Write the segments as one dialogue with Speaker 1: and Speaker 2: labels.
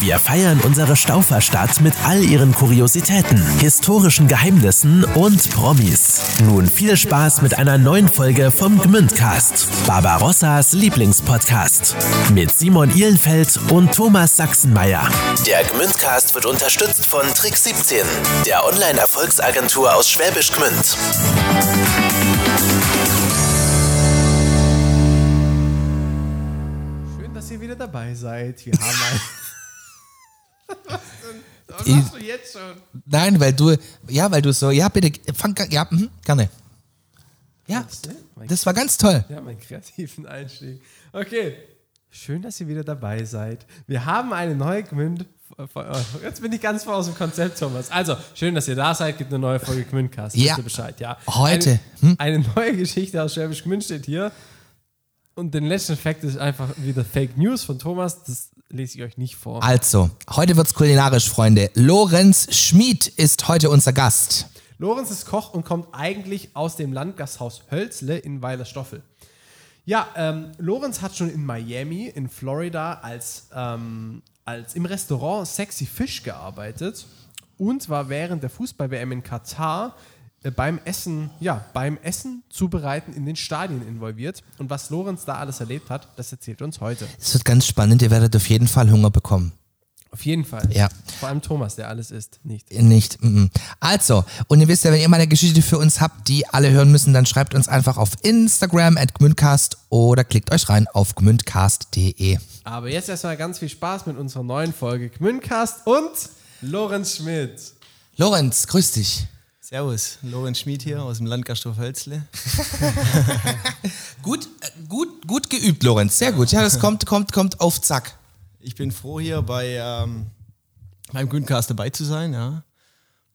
Speaker 1: Wir feiern unsere Stauferstadt mit all ihren Kuriositäten, historischen Geheimnissen und Promis. Nun viel Spaß mit einer neuen Folge vom Gmündcast, Barbarossas Lieblingspodcast. Mit Simon Ihlenfeld und Thomas Sachsenmeier. Der Gmündcast wird unterstützt von Trick 17, der Online-Erfolgsagentur aus Schwäbisch Gmünd.
Speaker 2: Schön, dass ihr wieder dabei seid. Wir haben ein. Was denn? Was machst du jetzt schon?
Speaker 3: Nein, weil du, ja, weil du so, ja, bitte, fang, ja, mhm, gerne. Ja, das war ganz toll.
Speaker 2: Ja, meinen kreativen Einstieg. Okay. Schön, dass ihr wieder dabei seid. Wir haben eine neue Gmünd. Jetzt bin ich ganz voll aus dem Konzept, Thomas. Also, schön, dass ihr da seid. Gibt eine neue Folge Gmündcast.
Speaker 3: Ja.
Speaker 2: Wisst ihr Bescheid, ja.
Speaker 3: Heute.
Speaker 2: Eine, eine neue Geschichte aus Schwäbisch Gmünd steht hier. Und den letzten Fakt ist einfach wieder Fake News von Thomas. Das lese ich euch nicht vor.
Speaker 3: Also, heute wird's kulinarisch, Freunde. Lorenz Schmid ist heute unser Gast.
Speaker 2: Lorenz ist Koch und kommt eigentlich aus dem Landgasthaus Hölzle in Weilerstoffel. Ja, ähm, Lorenz hat schon in Miami, in Florida, als, ähm, als im Restaurant Sexy Fish gearbeitet und war während der Fußball-WM in Katar beim Essen, ja, beim Essen zubereiten in den Stadien involviert. Und was Lorenz da alles erlebt hat, das erzählt er uns heute.
Speaker 3: Es wird ganz spannend, ihr werdet auf jeden Fall Hunger bekommen.
Speaker 2: Auf jeden Fall.
Speaker 3: Ja.
Speaker 2: Vor allem Thomas, der alles isst, nicht.
Speaker 3: Nicht. mhm. Also, und ihr wisst ja, wenn ihr mal eine Geschichte für uns habt, die alle hören müssen, dann schreibt uns einfach auf Instagram at gmündcast oder klickt euch rein auf gmündcast.de.
Speaker 2: Aber jetzt erstmal ganz viel Spaß mit unserer neuen Folge Gmündcast und Lorenz Schmidt.
Speaker 3: Lorenz, grüß dich.
Speaker 4: Servus, Lorenz Schmid hier aus dem Landgasthof Hölzle.
Speaker 3: Gut, äh, gut, gut geübt, Lorenz. Sehr gut. Ja, das kommt, kommt, kommt auf Zack.
Speaker 4: Ich bin froh, hier bei ähm, beim Grüncast dabei zu sein. Ja.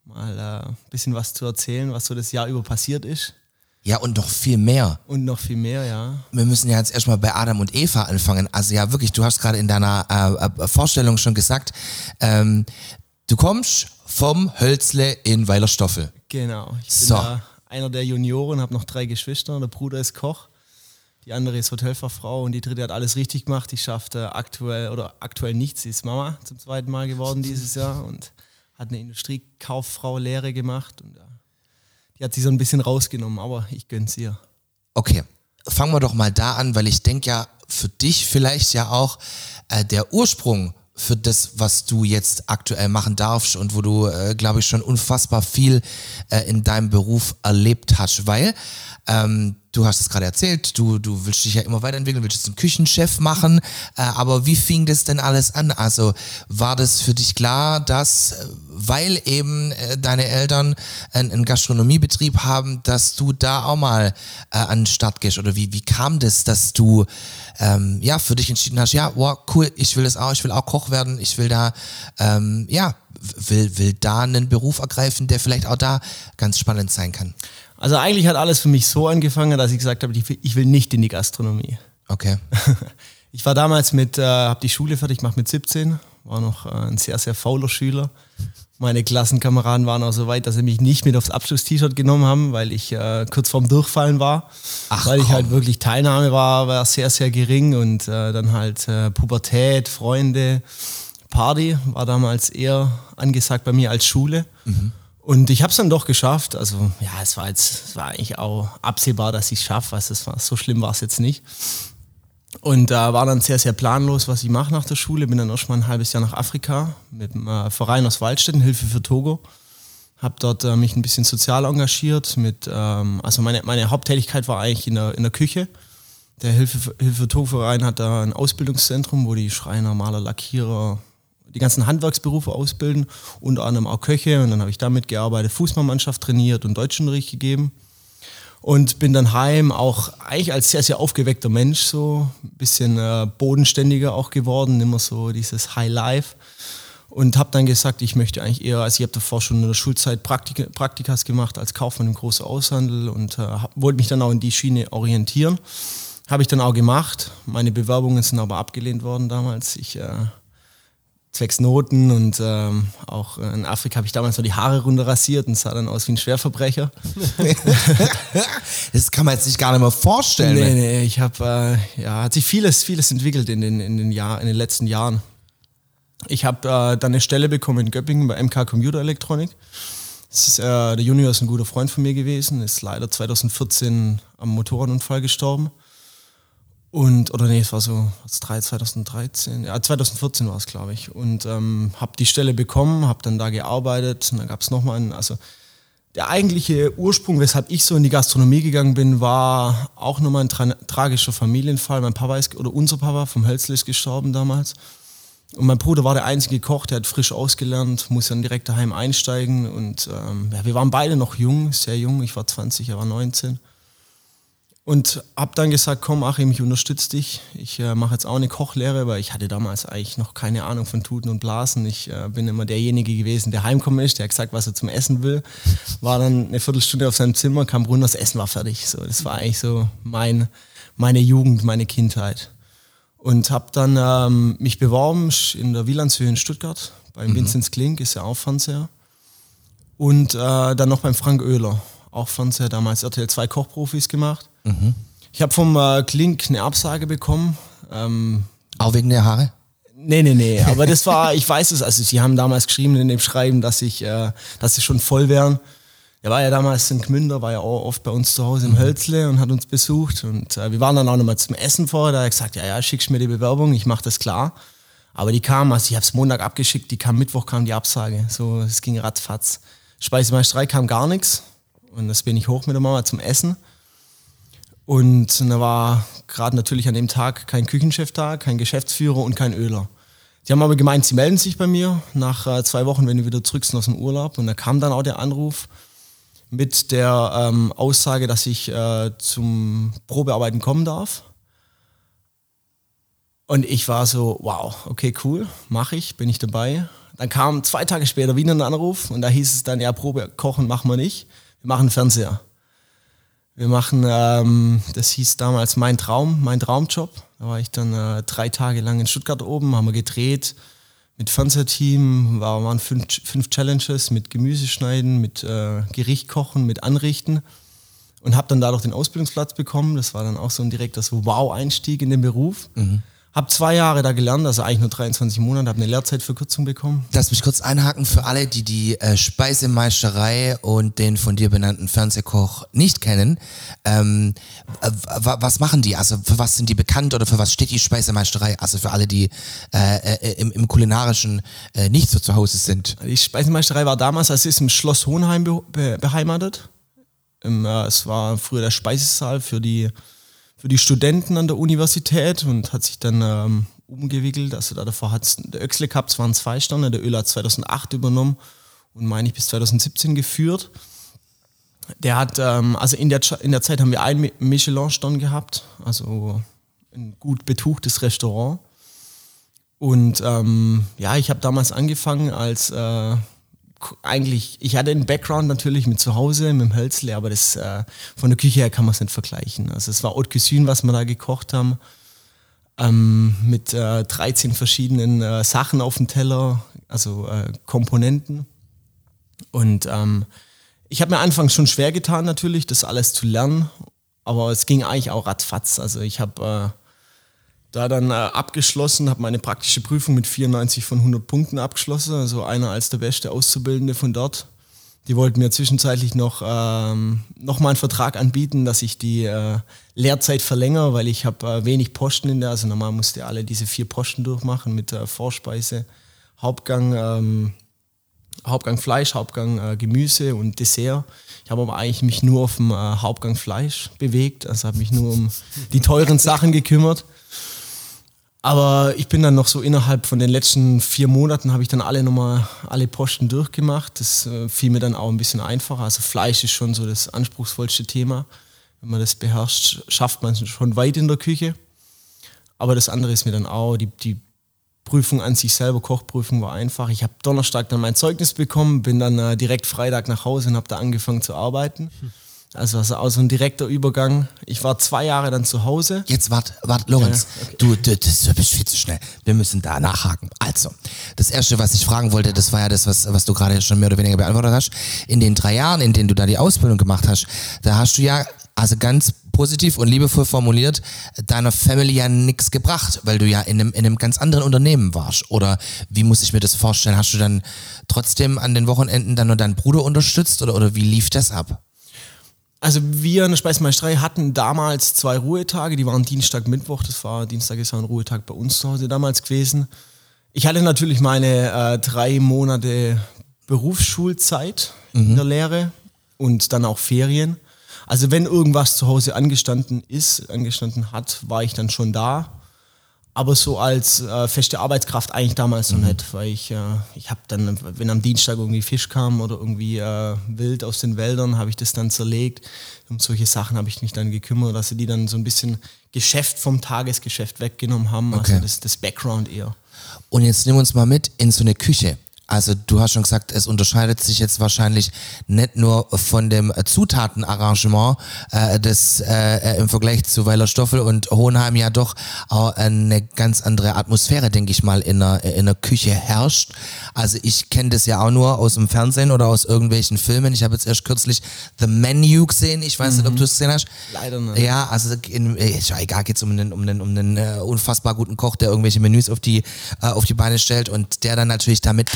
Speaker 4: Mal äh, ein bisschen was zu erzählen, was so das Jahr über passiert ist.
Speaker 3: Ja, und noch viel mehr.
Speaker 4: Und noch viel mehr, ja.
Speaker 3: Wir müssen ja jetzt erstmal bei Adam und Eva anfangen. Also ja, wirklich, du hast gerade in deiner äh, äh, Vorstellung schon gesagt, ähm, du kommst vom Hölzle in Weilerstoffel.
Speaker 4: Genau. Ich bin
Speaker 3: So.
Speaker 4: einer der Junioren, habe noch drei Geschwister. Der Bruder ist Koch, die andere ist Hotelfachfrau und die dritte hat alles richtig gemacht. Die schafft äh, aktuell oder aktuell nichts. Sie ist Mama zum zweiten Mal geworden dieses Jahr und hat eine Industriekauffrau Lehre gemacht. Und, ja, die hat sie so ein bisschen rausgenommen, aber ich gönn's ihr.
Speaker 3: Okay, fangen wir doch mal da an, weil ich denke ja, für dich vielleicht ja auch äh, der Ursprung für das, was du jetzt aktuell machen darfst und wo du, äh, glaube ich, schon unfassbar viel äh, in deinem Beruf erlebt hast, weil ähm, du hast es gerade erzählt, du, du willst dich ja immer weiterentwickeln, willst jetzt einen Küchenchef machen, äh, aber wie fing das denn alles an? Also war das für dich klar, dass, äh, weil eben äh, deine Eltern einen, einen Gastronomiebetrieb haben, dass du da auch mal äh, an den Start gehst? Oder wie, wie kam das, dass du ähm, ja für dich entschieden hast, ja, wow, cool, ich will das auch, ich will auch Koch werden, ich will da, ähm, ja, will, will da einen Beruf ergreifen, der vielleicht auch da ganz spannend sein kann.
Speaker 4: Also eigentlich hat alles für mich so angefangen, dass ich gesagt habe, ich will, ich will nicht in die Gastronomie.
Speaker 3: Okay.
Speaker 4: Ich war damals mit, äh, habe die Schule fertig gemacht mit 17, war noch äh, ein sehr, sehr fauler Schüler. Meine Klassenkameraden waren auch so weit, dass sie mich nicht mit aufs Abschluss-T-Shirt genommen haben, weil ich äh, kurz vorm Durchfallen war.
Speaker 3: Ach,
Speaker 4: weil ich
Speaker 3: komm.
Speaker 4: halt wirklich Teilnahme war, war sehr, sehr gering und äh, dann halt äh, Pubertät, Freunde, Party war damals eher angesagt bei mir als Schule. Und ich habe es dann doch geschafft. Also ja, es war jetzt, es war eigentlich auch absehbar, dass ich es schaffe. Also, es so schlimm war es jetzt nicht. Und da war dann sehr, sehr planlos, was ich mache nach der Schule. Bin dann erst mal ein halbes Jahr nach Afrika mit dem äh, Verein aus Waldstätten, Hilfe für Togo. Habe dort äh, mich ein bisschen sozial engagiert. Mit, ähm, also meine, meine Haupttätigkeit war eigentlich in der, in der Küche. Der Hilfe, Hilfe für Togo Verein hat da ein Ausbildungszentrum, wo die Schreiner, Maler, Lackierer, die ganzen Handwerksberufe ausbilden, unter anderem auch Köche. Und dann habe ich damit gearbeitet, Fußballmannschaft trainiert und Deutschunterricht gegeben. Und bin dann heim auch eigentlich als sehr, sehr aufgeweckter Mensch so, ein bisschen äh, bodenständiger auch geworden, immer so dieses High Life. Und habe dann gesagt, ich möchte eigentlich eher, also ich habe davor schon in der Schulzeit Praktika, Praktikas gemacht als Kaufmann im großen Aushandel und äh, wollte mich dann auch in die Schiene orientieren. Habe ich dann auch gemacht. Meine Bewerbungen sind aber abgelehnt worden damals. Ich äh, zwecks Noten und ähm, auch in Afrika habe ich damals noch die Haare runter rasiert und sah dann aus wie ein Schwerverbrecher.
Speaker 3: das kann man jetzt sich gar nicht mehr vorstellen.
Speaker 4: Nee, nee, ich habe, äh, ja, hat sich vieles, vieles entwickelt in den, in den, Jahr, in den letzten Jahren. Ich habe äh, dann eine Stelle bekommen in Göppingen bei MK Computer Elektronik. Ist, äh, der Junior ist ein guter Freund von mir gewesen, ist leider 2014 am Motorradunfall gestorben. Und, oder nee, es war so, was, 2013, ja, 2014 war es, glaube ich. Und ähm, habe die Stelle bekommen, habe dann da gearbeitet und dann gab es nochmal einen, also der eigentliche Ursprung, weshalb ich so in die Gastronomie gegangen bin, war auch nochmal ein tra tragischer Familienfall. Mein Papa ist, oder unser Papa vom Hölzl ist gestorben damals. Und mein Bruder war der einzige Koch, der hat frisch ausgelernt, muss dann direkt daheim einsteigen. Und ähm, ja, wir waren beide noch jung, sehr jung. Ich war 20, er war 19. Und hab dann gesagt, komm Achim, ich unterstütze dich. Ich äh, mache jetzt auch eine Kochlehre, weil ich hatte damals eigentlich noch keine Ahnung von Tuten und Blasen. Ich äh, bin immer derjenige gewesen, der heimkommen ist, der hat gesagt, was er zum Essen will. War dann eine Viertelstunde auf seinem Zimmer, kam runter, das Essen war fertig. So, das war eigentlich so mein, meine Jugend, meine Kindheit. Und habe dann ähm, mich beworben in der Wielandshöhe in Stuttgart, beim mhm. Vinzenz Klink, ist ja auch Fernseher. Und äh, dann noch beim Frank Oehler, auch Fernseher, damals RTL 2 Kochprofis gemacht. Mhm. Ich habe vom äh, Klink eine Absage bekommen. Ähm,
Speaker 3: Auch wegen der Haare?
Speaker 4: Nee, nee, nee. Aber das war, ich weiß es, also sie haben damals geschrieben in dem Schreiben, dass ich, äh, dass sie schon voll wären. Er war ja damals in Gmünder, war ja auch oft bei uns zu Hause im mhm. Hölzle und hat uns besucht. Und äh, wir waren dann auch nochmal zum Essen vorher. Da hat er gesagt, ja, ja, schickst mir die Bewerbung, ich mache das klar. Aber die kam, also ich habe es Montag abgeschickt, die kam Mittwoch, kam die Absage. So, es ging ratzfatz. Speisemeisterei kam gar nichts. Und das bin ich hoch mit der Mama zum Essen. Und da war gerade natürlich an dem Tag kein Küchenchef da, kein Geschäftsführer und kein Öler. Die haben aber gemeint, sie melden sich bei mir nach äh, zwei Wochen, wenn du wieder zurück sind aus dem Urlaub. Und da kam dann auch der Anruf mit der ähm, Aussage, dass ich äh, zum Probearbeiten kommen darf. Und ich war so, wow, okay, cool, mache ich, bin ich dabei. Dann kam zwei Tage später wieder ein Anruf und da hieß es dann, ja, Probe kochen machen wir nicht, wir machen Fernseher. Wir machen, ähm, das hieß damals Mein Traum, mein Traumjob. Da war ich dann äh, drei Tage lang in Stuttgart oben, haben wir gedreht mit Fernsehteam, war, waren fünf, fünf Challenges mit Gemüseschneiden, mit äh, Gericht kochen, mit Anrichten und habe dann dadurch den Ausbildungsplatz bekommen. Das war dann auch so ein direkter so Wow-Einstieg in den Beruf. Mhm. Hab zwei Jahre da gelernt, also eigentlich nur 23 Monate, habe eine Lehrzeitverkürzung bekommen.
Speaker 3: Lass mich kurz einhaken für alle, die die äh, Speisemeisterei und den von dir benannten Fernsehkoch nicht kennen. Ähm, äh, was machen die? Also für was sind die bekannt oder für was steht die Speisemeisterei? Also für alle, die äh, äh, im, im kulinarischen äh, nicht so zu Hause sind.
Speaker 4: Die Speisemeisterei war damals, als ist im Schloss Hohenheim be beheimatet. Im, äh, es war früher der Speisesaal für die für die Studenten an der Universität und hat sich dann ähm, umgewickelt. Also da davor hat der Öxle Cup, es waren zwei Sterne, der Öl hat 2008 übernommen und meine ich bis 2017 geführt. Der hat, ähm, also in der, in der Zeit haben wir einen Michelin-Stern gehabt, also ein gut betuchtes Restaurant. Und ähm, ja, ich habe damals angefangen als äh, eigentlich, ich hatte einen Background natürlich mit zu Hause, mit dem Hölzle, aber das äh, von der Küche her kann man es nicht vergleichen. Also es war Haute Cuisine, was wir da gekocht haben, ähm, mit äh, 13 verschiedenen äh, Sachen auf dem Teller, also äh, Komponenten. Und ähm, ich habe mir anfangs schon schwer getan natürlich, das alles zu lernen, aber es ging eigentlich auch ratzfatz. Also ich habe äh, da dann äh, abgeschlossen, habe meine praktische Prüfung mit 94 von 100 Punkten abgeschlossen, also einer als der beste Auszubildende von dort. Die wollten mir zwischenzeitlich noch, ähm, noch mal einen Vertrag anbieten, dass ich die äh, Lehrzeit verlängere, weil ich habe äh, wenig Posten in der, also normal musste alle diese vier Posten durchmachen mit äh, Vorspeise, Hauptgang, ähm, Hauptgang Fleisch, Hauptgang äh, Gemüse und Dessert. Ich habe aber eigentlich mich nur auf dem äh, Hauptgang Fleisch bewegt, also habe mich nur um die teuren Sachen gekümmert. Aber ich bin dann noch so innerhalb von den letzten vier Monaten habe ich dann alle nochmal alle Posten durchgemacht. Das äh, fiel mir dann auch ein bisschen einfacher. Also Fleisch ist schon so das anspruchsvollste Thema. Wenn man das beherrscht, schafft man es schon weit in der Küche. Aber das andere ist mir dann auch, die, die Prüfung an sich selber, Kochprüfung war einfach. Ich habe Donnerstag dann mein Zeugnis bekommen, bin dann äh, direkt Freitag nach Hause und habe da angefangen zu arbeiten. Hm. Also das war auch so ein direkter Übergang. Ich war zwei Jahre dann zu Hause.
Speaker 3: Jetzt wart, wart, Lorenz, du, du, das bist viel zu schnell. Wir müssen da nachhaken. Also, das erste, was ich fragen wollte, das war ja das, was, was du gerade schon mehr oder weniger beantwortet hast. In den drei Jahren, in denen du da die Ausbildung gemacht hast, da hast du ja, also ganz positiv und liebevoll formuliert, deiner Family ja nichts gebracht, weil du ja in einem, in einem ganz anderen Unternehmen warst. Oder wie muss ich mir das vorstellen? Hast du dann trotzdem an den Wochenenden dann nur deinen Bruder unterstützt oder, oder wie lief das ab?
Speaker 4: Also wir in der Speisemeisterei hatten damals zwei Ruhetage, die waren Dienstag, Mittwoch. Das war Dienstag ist ja ein Ruhetag bei uns zu Hause damals gewesen. Ich hatte natürlich meine äh, drei Monate Berufsschulzeit mhm. in der Lehre und dann auch Ferien. Also wenn irgendwas zu Hause angestanden ist, angestanden hat, war ich dann schon da aber so als äh, feste Arbeitskraft eigentlich damals noch mhm. nicht, weil ich, äh, ich habe dann, wenn am Dienstag irgendwie Fisch kam oder irgendwie äh, Wild aus den Wäldern, habe ich das dann zerlegt. Um solche Sachen habe ich mich dann gekümmert, dass sie die dann so ein bisschen Geschäft vom Tagesgeschäft weggenommen haben, okay. also das, das Background eher.
Speaker 3: Und jetzt nimm uns mal mit in so eine Küche. Also du hast schon gesagt, es unterscheidet sich jetzt wahrscheinlich nicht nur von dem Zutatenarrangement, äh, das äh, im Vergleich zu Weiler Stoffel und Hohenheim ja doch auch eine ganz andere Atmosphäre, denke ich mal, in der, in der Küche herrscht. Also ich kenne das ja auch nur aus dem Fernsehen oder aus irgendwelchen Filmen. Ich habe jetzt erst kürzlich The Menu gesehen. Ich weiß mhm. nicht, ob mhm. du es gesehen hast.
Speaker 4: Leider nicht.
Speaker 3: Ja, also in, ist ja egal, geht es um einen, um einen, um einen uh, unfassbar guten Koch, der irgendwelche Menüs auf die, uh, auf die Beine stellt und der dann natürlich damit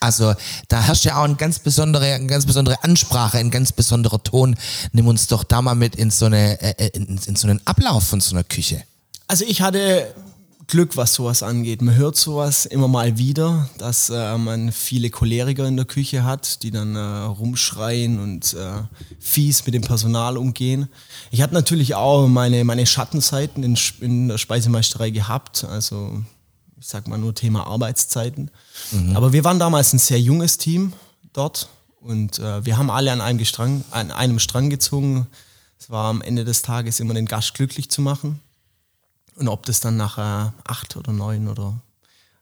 Speaker 3: also da herrscht ja auch eine ganz besondere, eine ganz besondere Ansprache, ein ganz besonderer Ton. Nimm uns doch da mal mit in so, eine, äh, äh, in, in so einen Ablauf von so einer Küche.
Speaker 4: Also ich hatte Glück, was sowas angeht. Man hört sowas immer mal wieder, dass äh, man viele Choleriker in der Küche hat, die dann äh, rumschreien und äh, fies mit dem Personal umgehen. Ich hatte natürlich auch meine, meine Schattenzeiten in, in der Speisemeisterei gehabt. Also ich sag mal nur Thema Arbeitszeiten. Mhm. Aber wir waren damals ein sehr junges Team dort und äh, wir haben alle an einem, Gestrang, an einem Strang gezogen. Es war am Ende des Tages immer den Gast glücklich zu machen. Und ob das dann nachher acht oder neun oder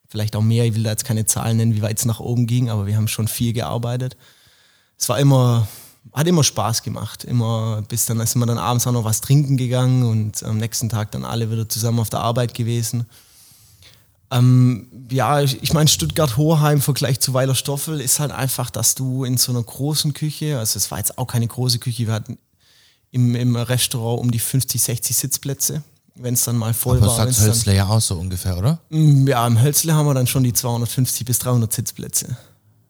Speaker 4: vielleicht auch mehr, ich will da jetzt keine Zahlen nennen, wie weit es nach oben ging, aber wir haben schon viel gearbeitet. Es war immer, hat immer Spaß gemacht. Immer bis dann sind wir dann abends auch noch was trinken gegangen und am nächsten Tag dann alle wieder zusammen auf der Arbeit gewesen. Ähm, ja, ich meine, Stuttgart-Hoheim im Vergleich zu Weiler Stoffel ist halt einfach, dass du in so einer großen Küche, also es war jetzt auch keine große Küche, wir hatten im, im Restaurant um die 50, 60 Sitzplätze, wenn es dann mal voll
Speaker 3: Aber
Speaker 4: war.
Speaker 3: Das sagt Hölzle ja auch so ungefähr, oder?
Speaker 4: Mm, ja, im Hölzle haben wir dann schon die 250 bis 300 Sitzplätze.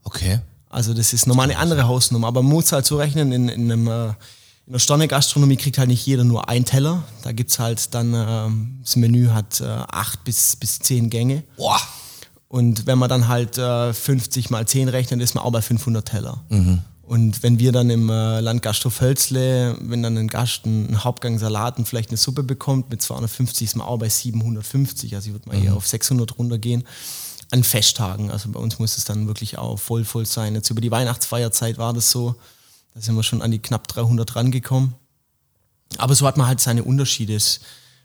Speaker 3: Okay.
Speaker 4: Also das ist nochmal eine andere Hausnummer, aber man muss halt so rechnen, in, in einem äh, in der Sterne-Gastronomie kriegt halt nicht jeder nur einen Teller. Da gibt es halt dann, ähm, das Menü hat äh, acht bis, bis zehn Gänge.
Speaker 3: Boah.
Speaker 4: Und wenn man dann halt äh, 50 mal 10 rechnet, ist man auch bei 500 Teller. Mhm. Und wenn wir dann im äh, Landgasthof Hölzle, wenn dann ein Gast einen Hauptgang Salat und vielleicht eine Suppe bekommt, mit 250 ist man auch bei 750, also ich würde mal mhm. eher auf 600 runtergehen. An Festtagen, also bei uns muss es dann wirklich auch voll, voll sein. Jetzt über die Weihnachtsfeierzeit war das so, da sind wir schon an die knapp 300 rangekommen. Aber so hat man halt seine Unterschiede.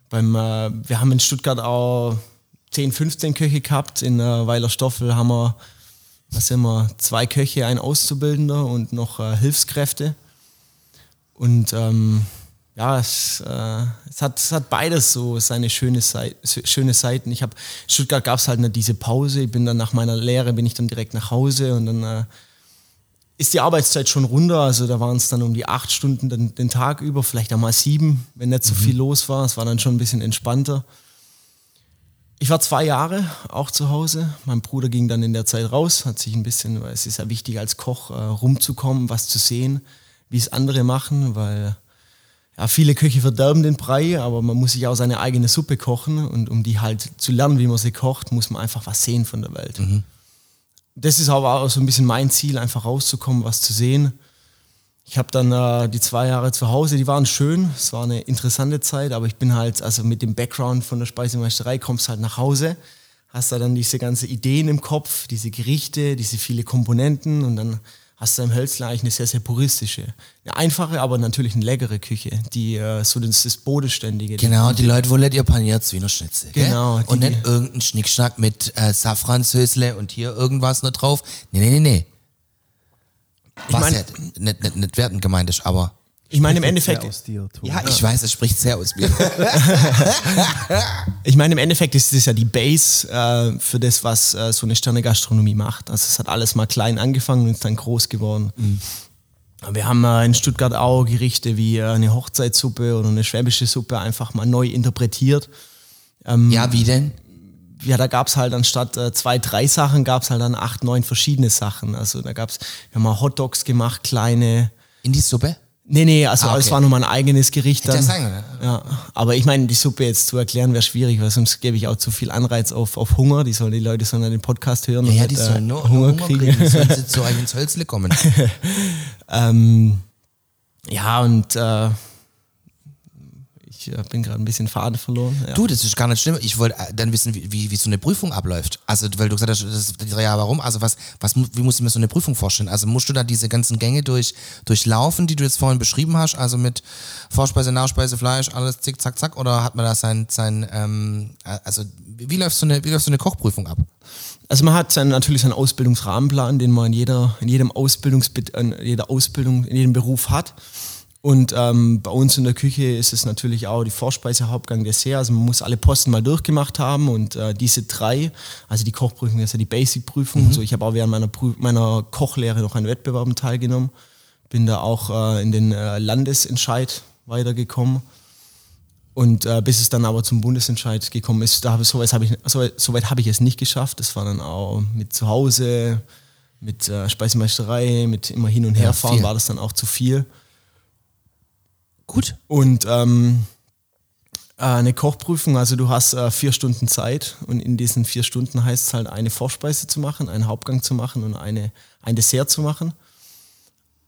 Speaker 4: Beim, äh, wir haben in Stuttgart auch 10, 15 Köche gehabt. In äh, Weiler Stoffel haben wir, was sind wir, zwei Köche, ein Auszubildender und noch äh, Hilfskräfte. Und ähm, ja, es, äh, es, hat, es hat beides so seine schöne, Seite, schöne Seiten. Ich habe Stuttgart gab es halt nicht diese Pause. Ich bin dann nach meiner Lehre bin ich dann direkt nach Hause und dann äh, ist die Arbeitszeit schon runter. Also da waren es dann um die acht Stunden den, den, Tag über, vielleicht einmal sieben, wenn nicht so mhm. viel los war. Es war dann schon ein bisschen entspannter. Ich war zwei Jahre auch zu Hause. Mein Bruder ging dann in der Zeit raus, hat sich ein bisschen, weil es ist ja wichtig als Koch äh, rumzukommen, was zu sehen, wie es andere machen, weil ja, viele Köche verderben den Brei, aber man muss sich auch seine eigene Suppe kochen und um die halt zu lernen, wie man sie kocht, muss man einfach was sehen von der Welt. Mhm das ist aber auch so ein bisschen mein Ziel, einfach rauszukommen, was zu sehen. Ich habe dann äh, die zwei Jahre zu Hause, die waren schön, es war eine interessante Zeit, aber ich bin halt, also mit dem Background von der Speisemeisterei kommst halt nach Hause, hast da dann diese ganzen Ideen im Kopf, diese Gerichte, diese viele Komponenten und dann hast du im Hölzler eigentlich eine sehr, sehr puristische. Eine einfache, aber natürlich eine leckere Küche, die äh, so das, das Bodenständige.
Speaker 3: Genau, die Leute wollen ihr paniert Wiener Schnitzel.
Speaker 4: Genau.
Speaker 3: Und nicht irgendein Schnickschnack mit äh, Safranshösle und hier irgendwas noch drauf. Nee, nee, nee, nee. Was ich mein, ja nicht, nicht, nicht wertend gemeint ist, aber
Speaker 4: Ich meine, im Endeffekt,
Speaker 2: aus dir.
Speaker 3: Ja, ich weiß, es spricht sehr aus mir.
Speaker 4: ich meine, im Endeffekt ist das ja die Base äh, für das, was äh, so eine Sterne-Gastronomie macht. Also es hat alles mal klein angefangen und ist dann groß geworden. Wir haben äh, in Stuttgart auch Gerichte wie äh, eine Hochzeitssuppe oder eine schwäbische Suppe einfach mal neu interpretiert.
Speaker 3: ja, wie denn?
Speaker 4: ja, da gab's halt anstatt äh, zwei, drei Sachen, gab's halt dann acht, neun verschiedene Sachen. Also da gab's, wir haben mal Hotdogs gemacht, kleine.
Speaker 3: In die Suppe?
Speaker 4: Nee, nee, also
Speaker 3: Ah,
Speaker 4: es
Speaker 3: okay.
Speaker 4: war nochmal ein eigenes Gericht dann.
Speaker 3: sein können.
Speaker 4: Ja, aber ich meine, die Suppe jetzt zu erklären wäre schwierig, weil sonst gebe ich auch zu viel Anreiz auf, auf Hunger. Die sollen die Leute sollen dann den Podcast hören
Speaker 3: Ja,
Speaker 4: und
Speaker 3: ja, die sollen
Speaker 4: äh,
Speaker 3: nur Hunger, Hunger kriegen. Die sollen zu euch ins Hölzle kommen.
Speaker 4: ähm, ja, und äh, ich äh, bin gerade ein bisschen Faden verloren. Ja.
Speaker 3: Du, das ist gar nicht schlimm. Ich wollte äh, dann wissen, wie, wie, wie so eine Prüfung abläuft. Also, weil du gesagt hast, das ist, ja, warum? Also, was, was, wie muss ich mir so eine Prüfung vorstellen? Also, musst du da diese ganzen Gänge durch, durchlaufen, die du jetzt vorhin beschrieben hast? Also mit Vorspeise, Nachspeise, Fleisch, alles zick, zack, zack? Oder hat man da sein, sein ähm, äh, also, wie läuft so eine, wie läuft so eine Kochprüfung ab?
Speaker 4: Also man hat sein, natürlich seinen Ausbildungsrahmenplan, den man in jeder, in jedem Ausbildungs, in jeder Ausbildung, in jedem Beruf hat. Und ähm, bei uns in der Küche ist es natürlich auch die Vorspeise, Hauptgang, Dessert. Also man muss alle Posten mal durchgemacht haben und äh, diese drei, also die Kochprüfung ist ja die Basic-Prüfung. So, ich habe auch während meiner, Prü meiner Kochlehre noch an Wettbewerben teilgenommen. Bin da auch äh, in den äh, Landesentscheid weitergekommen. Und äh, bis es dann aber zum Bundesentscheid gekommen ist, da habe so weit habe ich, so, so weit habe ich es nicht geschafft. Das war dann auch mit zu Hause, mit äh, Speisemeisterei, mit immer hin und her fahren,
Speaker 3: viel.
Speaker 4: war das dann auch zu viel.
Speaker 3: Gut.
Speaker 4: Und ähm, äh, eine Kochprüfung, also du hast äh, vier Stunden Zeit und in diesen vier Stunden heißt es halt eine Vorspeise zu machen, einen Hauptgang zu machen und eine, ein Dessert zu machen.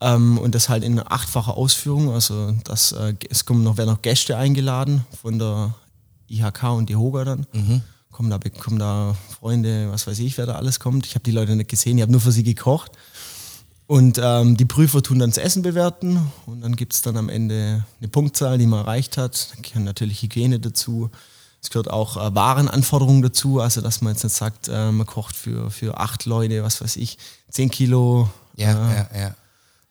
Speaker 4: Ähm, und das halt in achtfacher Ausführung. Also das, äh, es kommen noch, werden noch Gäste eingeladen von der IHK und die Hoga dann. Kommen, da, kommen da Freunde, was weiß ich, wer da alles kommt. Ich habe die Leute nicht gesehen, ich habe nur für sie gekocht. Und ähm, die Prüfer tun dann das Essen bewerten und dann gibt es dann am Ende eine Punktzahl, die man erreicht hat. Da gehören natürlich Hygiene dazu. Es gehört auch äh, Warenanforderungen dazu, also dass man jetzt nicht sagt, äh, man kocht für, für acht Leute, was weiß ich, zehn Kilo
Speaker 3: Ja,
Speaker 4: äh,
Speaker 3: ja, ja.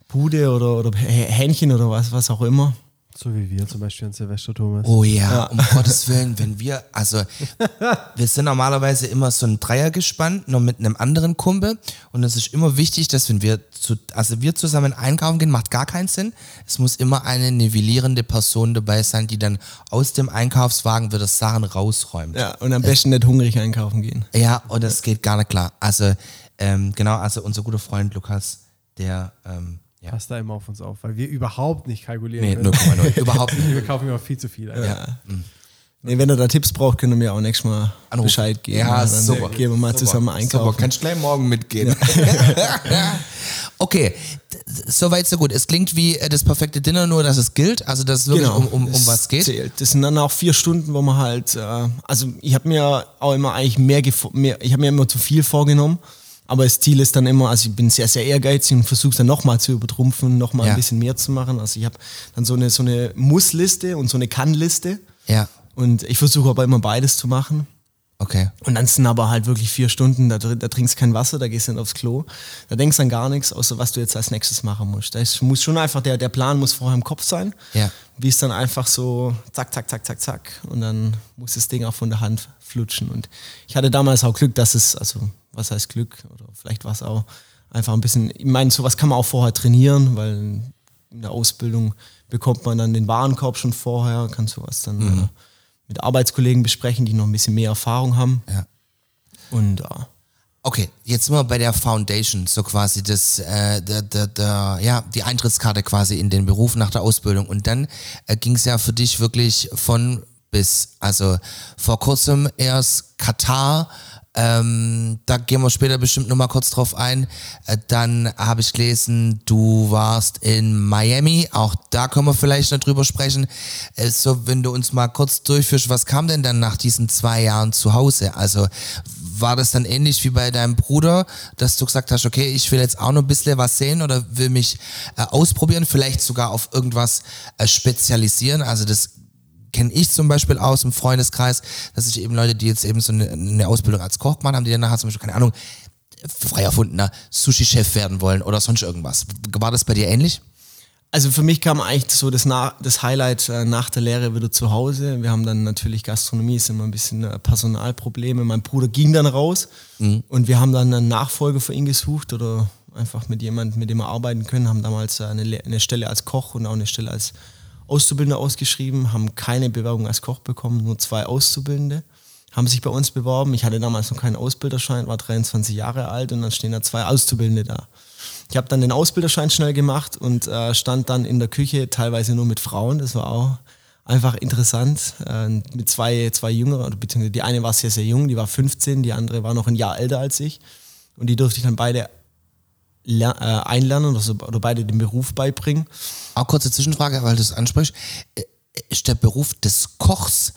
Speaker 4: Bude oder, oder Hä- Hähnchen oder was, was auch immer.
Speaker 2: So wie wir zum Beispiel an Silvester Thomas.
Speaker 3: Oh ja, um Gottes Willen, wenn wir, also wir sind normalerweise immer so ein Dreier gespannt, noch mit einem anderen Kumpel und es ist immer wichtig, dass wenn wir zu, also wir zusammen einkaufen gehen, macht gar keinen Sinn. Es muss immer eine nivellierende Person dabei sein, die dann aus dem Einkaufswagen wieder Sachen rausräumt.
Speaker 4: Ja, und am besten nicht hungrig einkaufen gehen.
Speaker 3: Ja, und das geht gar nicht klar. Also ähm, genau, also unser guter Freund Lukas, der ähm, ja,
Speaker 2: Passt da immer auf uns auf, weil wir überhaupt nicht kalkulieren.
Speaker 3: nee,
Speaker 2: können.
Speaker 3: 0,0, überhaupt nicht.
Speaker 2: Wir kaufen immer viel zu viel.
Speaker 3: Ja.
Speaker 4: Nee, wenn ihr da Tipps braucht, könnt ihr mir auch nächstes Mal
Speaker 3: Anrufen.
Speaker 4: Bescheid geben.
Speaker 3: Ja,
Speaker 4: dann
Speaker 3: super.
Speaker 4: gehen wir mal
Speaker 3: Super.
Speaker 4: zusammen
Speaker 3: Super,
Speaker 4: einkaufen.
Speaker 3: kannst gleich morgen mitgehen. okay, d- soweit so gut. Es klingt wie äh, das perfekte Dinner, nur dass es gilt, also dass es wirklich um, um, um
Speaker 4: das
Speaker 3: was geht.
Speaker 4: Zählt. Das sind dann auch vier Stunden, wo man halt, äh, also ich habe mir auch immer eigentlich mehr, mehr ich habe mir immer zu viel vorgenommen, aber das Ziel ist dann immer, also ich bin sehr, sehr ehrgeizig und versuche dann nochmal zu übertrumpfen, nochmal
Speaker 3: Ja.
Speaker 4: ein bisschen mehr zu machen. Also ich habe dann so eine, so eine Muss-Liste und so eine Kann-Liste
Speaker 3: Ja,
Speaker 4: und ich versuche aber immer beides zu machen.
Speaker 3: okay.
Speaker 4: Und dann sind aber halt wirklich vier Stunden, da, da trinkst kein Wasser, da gehst du nicht aufs Klo, da denkst an gar nichts, außer was du jetzt als nächstes machen musst. Da ist, muss schon einfach, der, der Plan muss vorher im Kopf sein.
Speaker 3: Ja.
Speaker 4: Wie es dann einfach so zack, zack, zack, zack, zack. Und dann muss das Ding auch von der Hand flutschen. Und ich hatte damals auch Glück, dass es, also was heißt Glück? Oder vielleicht war es auch einfach ein bisschen, ich meine, sowas kann man auch vorher trainieren, weil in der Ausbildung bekommt man dann den Warenkorb schon vorher, kann sowas dann äh, mit Arbeitskollegen besprechen, die noch ein bisschen mehr Erfahrung haben.
Speaker 3: Ja.
Speaker 4: Und ja.
Speaker 3: Okay, jetzt sind wir bei der Foundation, so quasi das, äh, der, der, der, ja, die Eintrittskarte quasi in den Beruf nach der Ausbildung. Und dann äh, ging es ja für dich wirklich von bis. Also vor kurzem erst Katar, ähm, da gehen wir später bestimmt nochmal kurz drauf ein. Äh, dann habe ich gelesen, du warst in Miami, auch da können wir vielleicht noch drüber sprechen. Äh, so, wenn du uns mal kurz durchführst, was kam denn dann nach diesen zwei Jahren zu Hause? Also war das dann ähnlich wie bei deinem Bruder, dass du gesagt hast, okay, ich will jetzt auch noch ein bisschen was sehen oder will mich äh, ausprobieren, vielleicht sogar auf irgendwas äh, spezialisieren? Also das kenne ich zum Beispiel aus dem Freundeskreis, dass ich eben Leute, die jetzt eben so eine, eine Ausbildung als Koch gemacht haben, die dann nachher zum Beispiel, keine Ahnung, frei erfundener Sushi-Chef werden wollen oder sonst irgendwas. War das bei dir ähnlich?
Speaker 4: Also für mich kam eigentlich so das, Na das Highlight äh, nach der Lehre wieder zu Hause. Wir haben dann natürlich Gastronomie, ist immer ein bisschen äh, Personalprobleme. Mein Bruder ging dann raus und wir haben dann einen Nachfolger für ihn gesucht oder einfach mit jemandem, mit dem wir arbeiten können, haben damals äh, eine, eine Stelle als Koch und auch eine Stelle als Auszubildender ausgeschrieben, haben keine Bewerbung als Koch bekommen, nur zwei Auszubildende, haben sich bei uns beworben. Ich hatte damals noch keinen Ausbilderschein, war 23 Jahre alt und dann stehen da zwei Auszubildende da. Ich habe dann den Ausbilderschein schnell gemacht und äh, stand dann in der Küche, teilweise nur mit Frauen. Das war auch einfach interessant. Äh, mit zwei, zwei Jüngeren, beziehungsweise die eine war sehr, sehr jung, die war 15, die andere war noch ein Jahr älter als ich. Und die durfte ich dann beide äh, einlernen oder, beide den Beruf beibringen.
Speaker 3: Auch kurze Zwischenfrage, weil du es ansprichst. Äh, Ist der Beruf des Kochs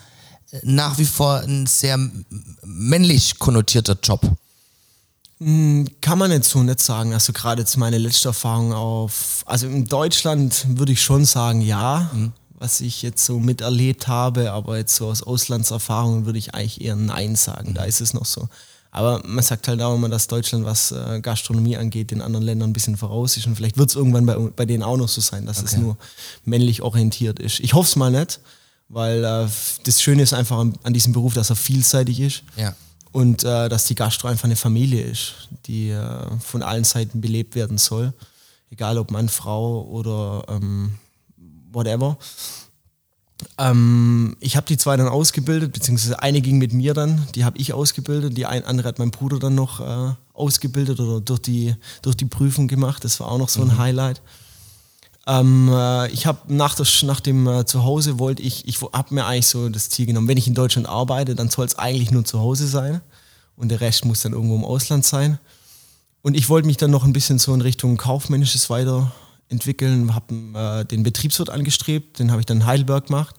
Speaker 3: äh, nach wie vor ein sehr männlich konnotierter Job?
Speaker 4: Kann man jetzt so nicht sagen. Also gerade jetzt meine letzte Erfahrung auf, also in Deutschland würde ich schon sagen, ja, was ich jetzt so miterlebt habe, aber jetzt so aus Auslandserfahrungen würde ich eigentlich eher Nein sagen. Da ist es noch so. Aber man sagt halt auch immer, dass Deutschland, was äh, Gastronomie angeht, den anderen Ländern ein bisschen voraus ist. Und vielleicht wird es irgendwann bei, bei denen auch noch so sein, dass es nur männlich orientiert ist. Ich hoffe es mal nicht, weil äh, das Schöne ist einfach an, an diesem Beruf, dass er vielseitig ist
Speaker 3: Ja.
Speaker 4: und äh, dass die Gastro einfach eine Familie ist, die äh, von allen Seiten belebt werden soll. Egal ob Mann, Frau oder ähm, whatever. Ähm, ich habe die zwei dann ausgebildet, beziehungsweise eine ging mit mir dann, die habe ich ausgebildet, die ein, andere hat mein Bruder dann noch äh, ausgebildet oder durch die, durch die Prüfung gemacht. Das war auch noch so ein Highlight. Ähm, äh, ich habe nach, nach dem äh, Zuhause wollte ich, ich habe mir eigentlich so das Ziel genommen, wenn ich in Deutschland arbeite, dann soll es eigentlich nur zu Hause sein und der Rest muss dann irgendwo im Ausland sein. Und ich wollte mich dann noch ein bisschen so in Richtung Kaufmännisches weiterentwickeln, habe äh, den Betriebswirt angestrebt, den habe ich dann in Heidelberg gemacht.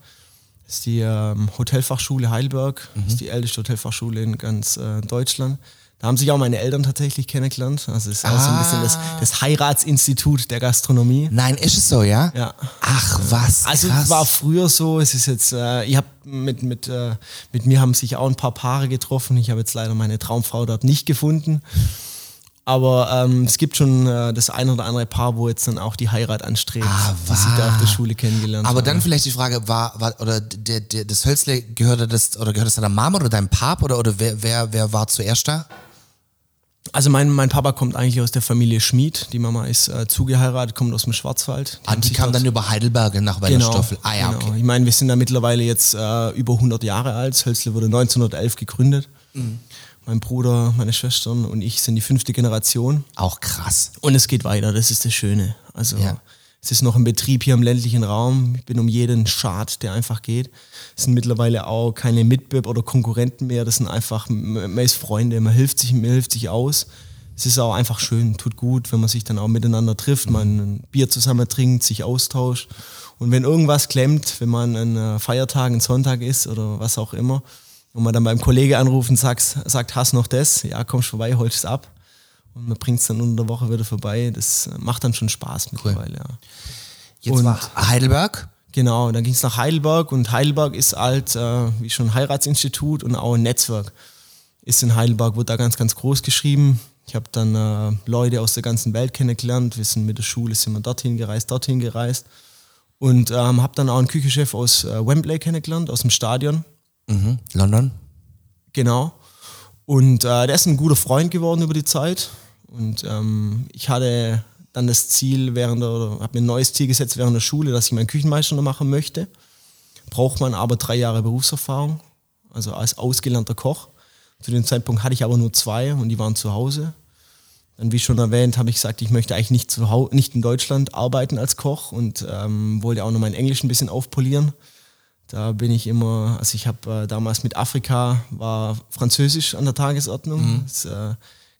Speaker 4: Das ist die ähm, Hotelfachschule Heidelberg, das ist die älteste Hotelfachschule in ganz äh, Deutschland. Da haben sich auch meine Eltern tatsächlich kennengelernt. Also es ist auch so ein bisschen das, das Heiratsinstitut der Gastronomie.
Speaker 3: Nein, ist es so, ja?
Speaker 4: Ja.
Speaker 3: Ach, was?
Speaker 4: Also
Speaker 3: krass.
Speaker 4: es war früher so, es ist jetzt, äh, ich habe mit, mit, äh, mit mir haben sich auch ein paar Paare getroffen. Ich habe jetzt leider meine Traumfrau dort nicht gefunden. Aber ähm, es gibt schon äh, das ein oder andere Paar, wo jetzt dann auch die Heirat anstrebt,
Speaker 3: Ah,
Speaker 4: die sie da auf der. Schule kennengelernt
Speaker 3: Aber
Speaker 4: haben.
Speaker 3: dann vielleicht die Frage, war, war oder der, der, das Hölzle gehörte das oder gehört das deiner Mama oder deinem Pap oder, oder wer, wer, wer war zuerst da?
Speaker 4: Also mein, mein Papa kommt eigentlich aus der Familie Schmid. Die Mama ist äh, zugeheiratet, kommt aus dem Schwarzwald.
Speaker 3: Ah,
Speaker 4: haben
Speaker 3: die kam dann über Heidelberg nach Weilerstoffel. ah ja,
Speaker 4: genau.
Speaker 3: okay.
Speaker 4: Ich meine, wir sind da mittlerweile jetzt äh, über 100 Jahre alt. Hölzle wurde 1911 gegründet.
Speaker 3: Mhm.
Speaker 4: Mein Bruder, meine Schwestern und ich sind die fünfte Generation.
Speaker 3: Auch krass.
Speaker 4: Und es geht weiter, das ist das Schöne. Also
Speaker 3: Ja.
Speaker 4: es ist noch ein Betrieb hier im ländlichen Raum. Ich bin um jeden Schad, der einfach geht. Es sind mittlerweile auch keine Mitbewerb oder Konkurrenten mehr. Das sind einfach, man ist Freunde, man hilft sich, man hilft sich aus. Es ist auch einfach schön, tut gut, wenn man sich dann auch miteinander trifft, man ein Bier zusammen trinkt, sich austauscht. Und wenn irgendwas klemmt, wenn man an äh, Feiertag, ein Sonntag ist oder was auch immer, und man dann beim Kollege anruft und sagt, sagt hast noch das? Ja, kommst vorbei, holst es ab. Und man bringt es dann unter der Woche wieder vorbei. Das macht dann schon Spaß mittlerweile, ja.
Speaker 3: Jetzt
Speaker 4: Und-
Speaker 3: war Heidelberg.
Speaker 4: Genau, dann ging es nach Heidelberg und Heidelberg ist halt, äh, wie schon ein Heiratsinstitut und auch ein Netzwerk. Ist in Heidelberg, wird da ganz, ganz groß geschrieben. Ich habe dann äh, Leute aus der ganzen Welt kennengelernt. Wir sind mit der Schule, sind wir dorthin gereist, dorthin gereist. Und ähm, habe dann auch einen Küchenchef aus äh, Wembley kennengelernt, aus dem Stadion.
Speaker 3: Mhm. London.
Speaker 4: Genau. Und äh, der ist ein guter Freund geworden über die Zeit. Und ähm, ich hatte dann das Ziel während der, habe mir ein neues Ziel gesetzt während der Schule, dass ich meinen Küchenmeister noch machen möchte. Braucht man aber drei Jahre Berufserfahrung, also als ausgelernter Koch. Zu dem Zeitpunkt hatte ich aber nur zwei und die waren zu Hause. Dann, wie schon erwähnt, habe ich gesagt, ich möchte eigentlich nicht, zu nicht in Deutschland arbeiten als Koch und ähm, wollte auch noch mein Englisch ein bisschen aufpolieren. Da bin ich immer, also ich habe äh, damals mit Afrika war Französisch an der Tagesordnung. Das äh,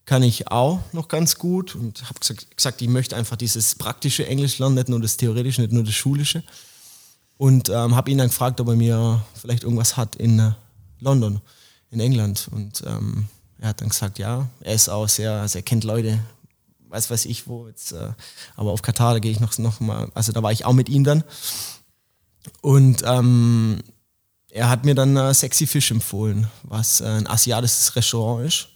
Speaker 4: kann ich auch noch ganz gut und habe gesagt, gesagt, ich möchte einfach dieses praktische Englisch lernen, nicht nur das theoretische, nicht nur das schulische. Und ähm, habe ihn dann gefragt, ob er mir vielleicht irgendwas hat in äh, London, in England. Und ähm, er hat dann gesagt, ja, er ist auch sehr, also er kennt Leute, weiß weiß ich wo jetzt, äh, aber auf Katar, da gehe ich noch, noch mal, also da war ich auch mit ihm dann. Und ähm, er hat mir dann äh, Sexy Fish empfohlen, was äh, ein asiatisches Restaurant ist,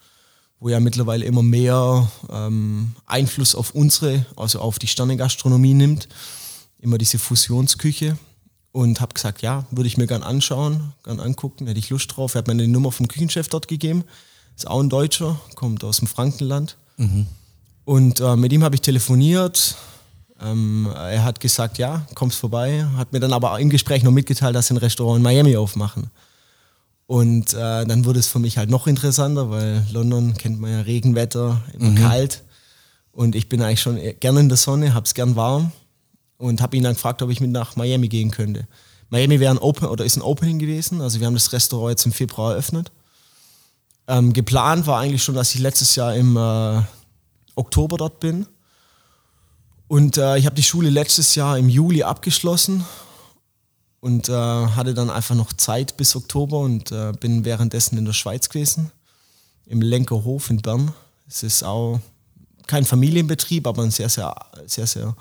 Speaker 4: wo ja mittlerweile immer mehr ähm, Einfluss auf unsere, also auf die Sternegastronomie nimmt. immer diese Fusionsküche und habe gesagt, ja, würde ich mir gern anschauen, gern angucken, hätte ich Lust drauf. Er hat mir eine Nummer vom Küchenchef dort gegeben, ist auch ein Deutscher, kommt aus dem Frankenland. Und äh, mit ihm habe ich telefoniert. Ähm, er hat gesagt, ja, kommst vorbei. Hat mir dann aber im Gespräch noch mitgeteilt, dass sie ein Restaurant in Miami aufmachen. Und äh, dann wurde es für mich halt noch interessanter, weil London kennt man ja Regenwetter, immer kalt. Und ich bin eigentlich schon gerne in der Sonne, hab's gern warm und habe ihn dann gefragt, ob ich mit nach Miami gehen könnte. Miami wäre ein Open oder ist ein Opening gewesen, also wir haben das Restaurant jetzt im Februar eröffnet. Ähm, geplant war eigentlich schon, dass ich letztes Jahr im äh, Oktober dort bin. Und äh, ich habe die Schule letztes Jahr im Juli abgeschlossen und äh, hatte dann einfach noch Zeit bis Oktober und äh, bin währenddessen in der Schweiz gewesen, im Lenkerhof in Bern. Es ist auch kein Familienbetrieb, aber ein sehr, sehr, sehr, sehr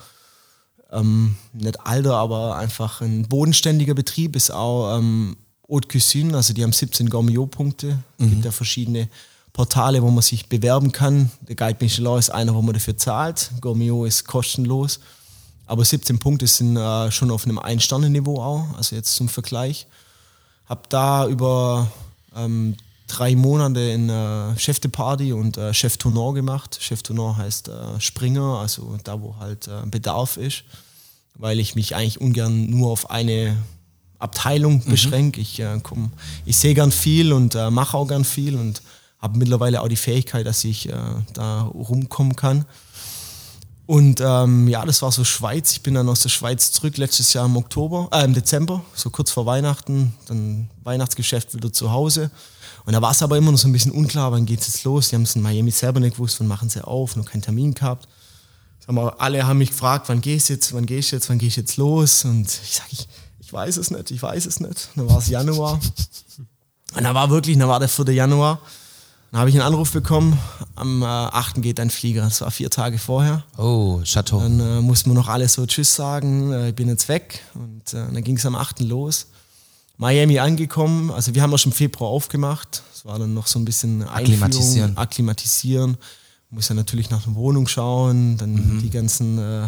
Speaker 4: ähm, nicht alter, aber einfach ein bodenständiger Betrieb. Ist auch ähm, Haute Cuisine, also die haben 17 Gourmillot-Punkte. Es gibt ja verschiedene Portale, wo man sich bewerben kann. Der Guide Michelin ist einer, wo man dafür zahlt. Gourmillot ist kostenlos. Aber 17 Punkte sind äh, schon auf einem Ein-Sterne-Niveau auch, also jetzt zum Vergleich. Hab da über ähm, drei Monate in äh, Chef de Party und äh, Chef Tournant gemacht. Chef Tournant heißt äh, Springer, also da, wo halt äh, Bedarf ist, weil ich mich eigentlich ungern nur auf eine Abteilung beschränke. Ich, äh, komm, ich sehe gern viel und äh, mache auch gern viel und habe mittlerweile auch die Fähigkeit, dass ich äh, da rumkommen kann. Und ähm, ja, das war so Schweiz. Ich bin dann aus der Schweiz zurück letztes Jahr im Oktober, äh, im Dezember, so kurz vor Weihnachten. Dann Weihnachtsgeschäft wieder zu Hause. Und da war es aber immer noch so ein bisschen unklar, wann geht's jetzt los? Die haben es in Miami selber nicht gewusst, wann machen sie auf, noch keinen Termin gehabt. Sag mal, alle haben mich gefragt, wann gehst du jetzt, wann gehst du jetzt, wann gehst du jetzt los? Und ich sage, ich, ich weiß es nicht, ich weiß es nicht. Dann war es Januar. Und da war wirklich, da war der 4. Januar. Dann habe ich einen Anruf bekommen, am äh, 8. geht dein Flieger. Das war vier Tage vorher.
Speaker 3: Oh, Chateau.
Speaker 4: Dann äh, mussten wir noch alle so Tschüss sagen, äh, ich bin jetzt weg. Und äh, dann ging es am 8. los. Miami angekommen, also wir haben auch schon im Februar aufgemacht. Es war dann noch so ein bisschen
Speaker 3: Akklimatisieren.
Speaker 4: Akklimatisieren. Muss ja natürlich nach einer Wohnung schauen, dann
Speaker 3: Mhm.
Speaker 4: die ganzen äh,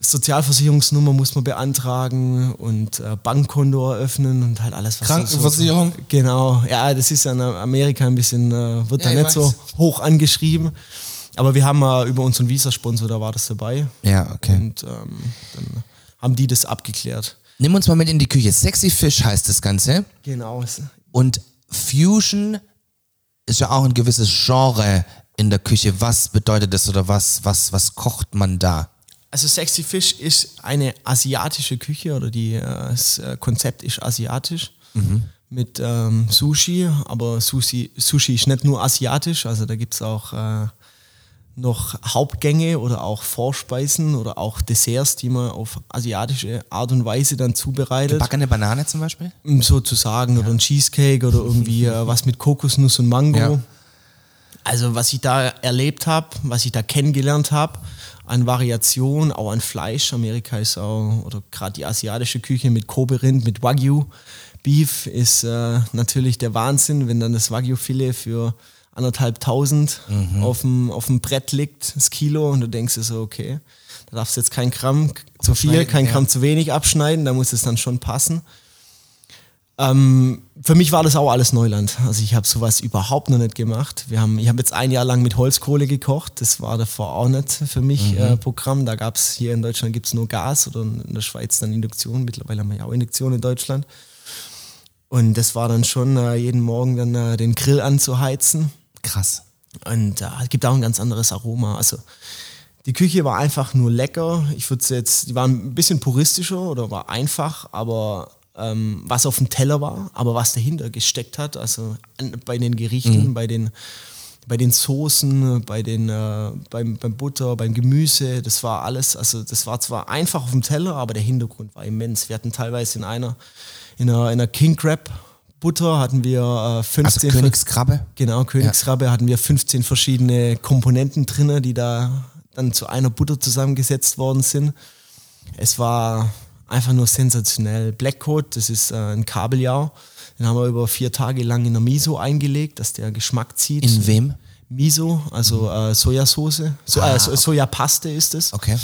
Speaker 4: Sozialversicherungsnummer muss man beantragen und äh, Bankkonto eröffnen und halt alles, was
Speaker 3: Krankenversicherung?
Speaker 4: So, genau, ja, das ist ja in Amerika ein bisschen, äh, wird
Speaker 3: Ja,
Speaker 4: da
Speaker 3: ich
Speaker 4: nicht so hoch angeschrieben. Aber wir haben äh, über unseren Visa-Sponsor, da war das dabei.
Speaker 3: Ja, okay.
Speaker 4: Und ähm, dann haben die das abgeklärt.
Speaker 3: Nimm uns mal mit in die Küche. Sexy Fish heißt das Ganze.
Speaker 4: Genau.
Speaker 3: Und Fusion ist ja auch ein gewisses Genre in der Küche. Was bedeutet das oder was, was, was kocht man da?
Speaker 4: Also Sexy Fish ist eine asiatische Küche oder die, äh, das äh, Konzept ist asiatisch mit ähm, Sushi, aber Sushi, Sushi ist nicht nur asiatisch, also da gibt es auch äh, noch Hauptgänge oder auch Vorspeisen oder auch Desserts, die man auf asiatische Art und Weise dann zubereitet.
Speaker 3: Gebackene Banane zum Beispiel?
Speaker 4: um sozusagen oder ein Cheesecake oder irgendwie äh, was mit Kokosnuss und Mango.
Speaker 3: Ja.
Speaker 4: Also was ich da erlebt habe, was ich da kennengelernt habe, an Variation, auch an Fleisch. Amerika ist auch, oder gerade die asiatische Küche mit Kobe-Rind, mit Wagyu. Beef ist äh, natürlich der Wahnsinn, wenn dann das Wagyu-Filet für anderthalb tausend auf, dem, auf dem Brett liegt, das Kilo, und du denkst dir so, okay, da darfst du jetzt kein Gramm zu viel, kein
Speaker 3: ja.
Speaker 4: Gramm zu wenig abschneiden, da muss es dann schon passen. Ähm, für mich war das auch alles Neuland. Also ich habe sowas überhaupt noch nicht gemacht. Wir haben, ich habe jetzt ein Jahr lang mit Holzkohle gekocht. Das war davor auch nicht für mich
Speaker 3: Mhm.
Speaker 4: äh, Programm. Da gab es hier in Deutschland gibt's nur Gas oder in der Schweiz dann Induktion. Mittlerweile haben wir ja auch Induktion in Deutschland. Und das war dann schon äh, jeden Morgen dann äh, den Grill anzuheizen.
Speaker 3: Krass.
Speaker 4: Und äh, es gibt auch ein ganz anderes Aroma. Also die Küche war einfach nur lecker. Ich würde jetzt, die war ein bisschen puristischer oder war einfach, aber ähm, was auf dem Teller war, aber was dahinter gesteckt hat, also an, bei den Gerichten, bei den bei den Soßen, bei den äh, beim, beim Butter, beim Gemüse, das war alles, also das war zwar einfach auf dem Teller, aber der Hintergrund war immens. Wir hatten teilweise in einer in einer, in einer King Crab Butter hatten wir äh, 15
Speaker 3: Also Königskrabbe?
Speaker 4: Genau, Königskrabbe hatten wir 15 verschiedene Komponenten drin, die da dann zu einer Butter zusammengesetzt worden sind. Es war einfach nur sensationell. Blackcoat, das ist äh, ein Kabeljau. Den haben wir über vier Tage lang in der Miso eingelegt, dass der Geschmack zieht.
Speaker 3: In wem?
Speaker 4: Miso, also äh, Sojasauce. So, äh, so, Sojapaste ist es.
Speaker 3: Okay.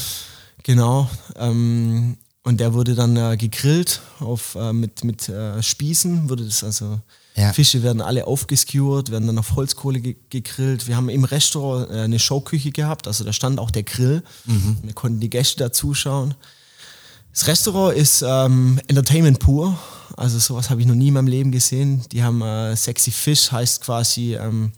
Speaker 4: Genau. Ähm, und der wurde dann äh, gegrillt auf, äh, mit, mit äh, Spießen, wurde das also.
Speaker 3: Ja.
Speaker 4: Fische werden alle aufgeskewert, werden dann auf Holzkohle ge gegrillt. Wir haben im Restaurant äh, eine Showküche gehabt, also da stand auch der Grill.
Speaker 3: Mhm.
Speaker 4: Da konnten die Gäste da zuschauen. Das Restaurant ist ähm, Entertainment pur. Also sowas habe ich noch nie in meinem Leben gesehen. Die haben äh, Sexy Fish, heißt quasi ähm,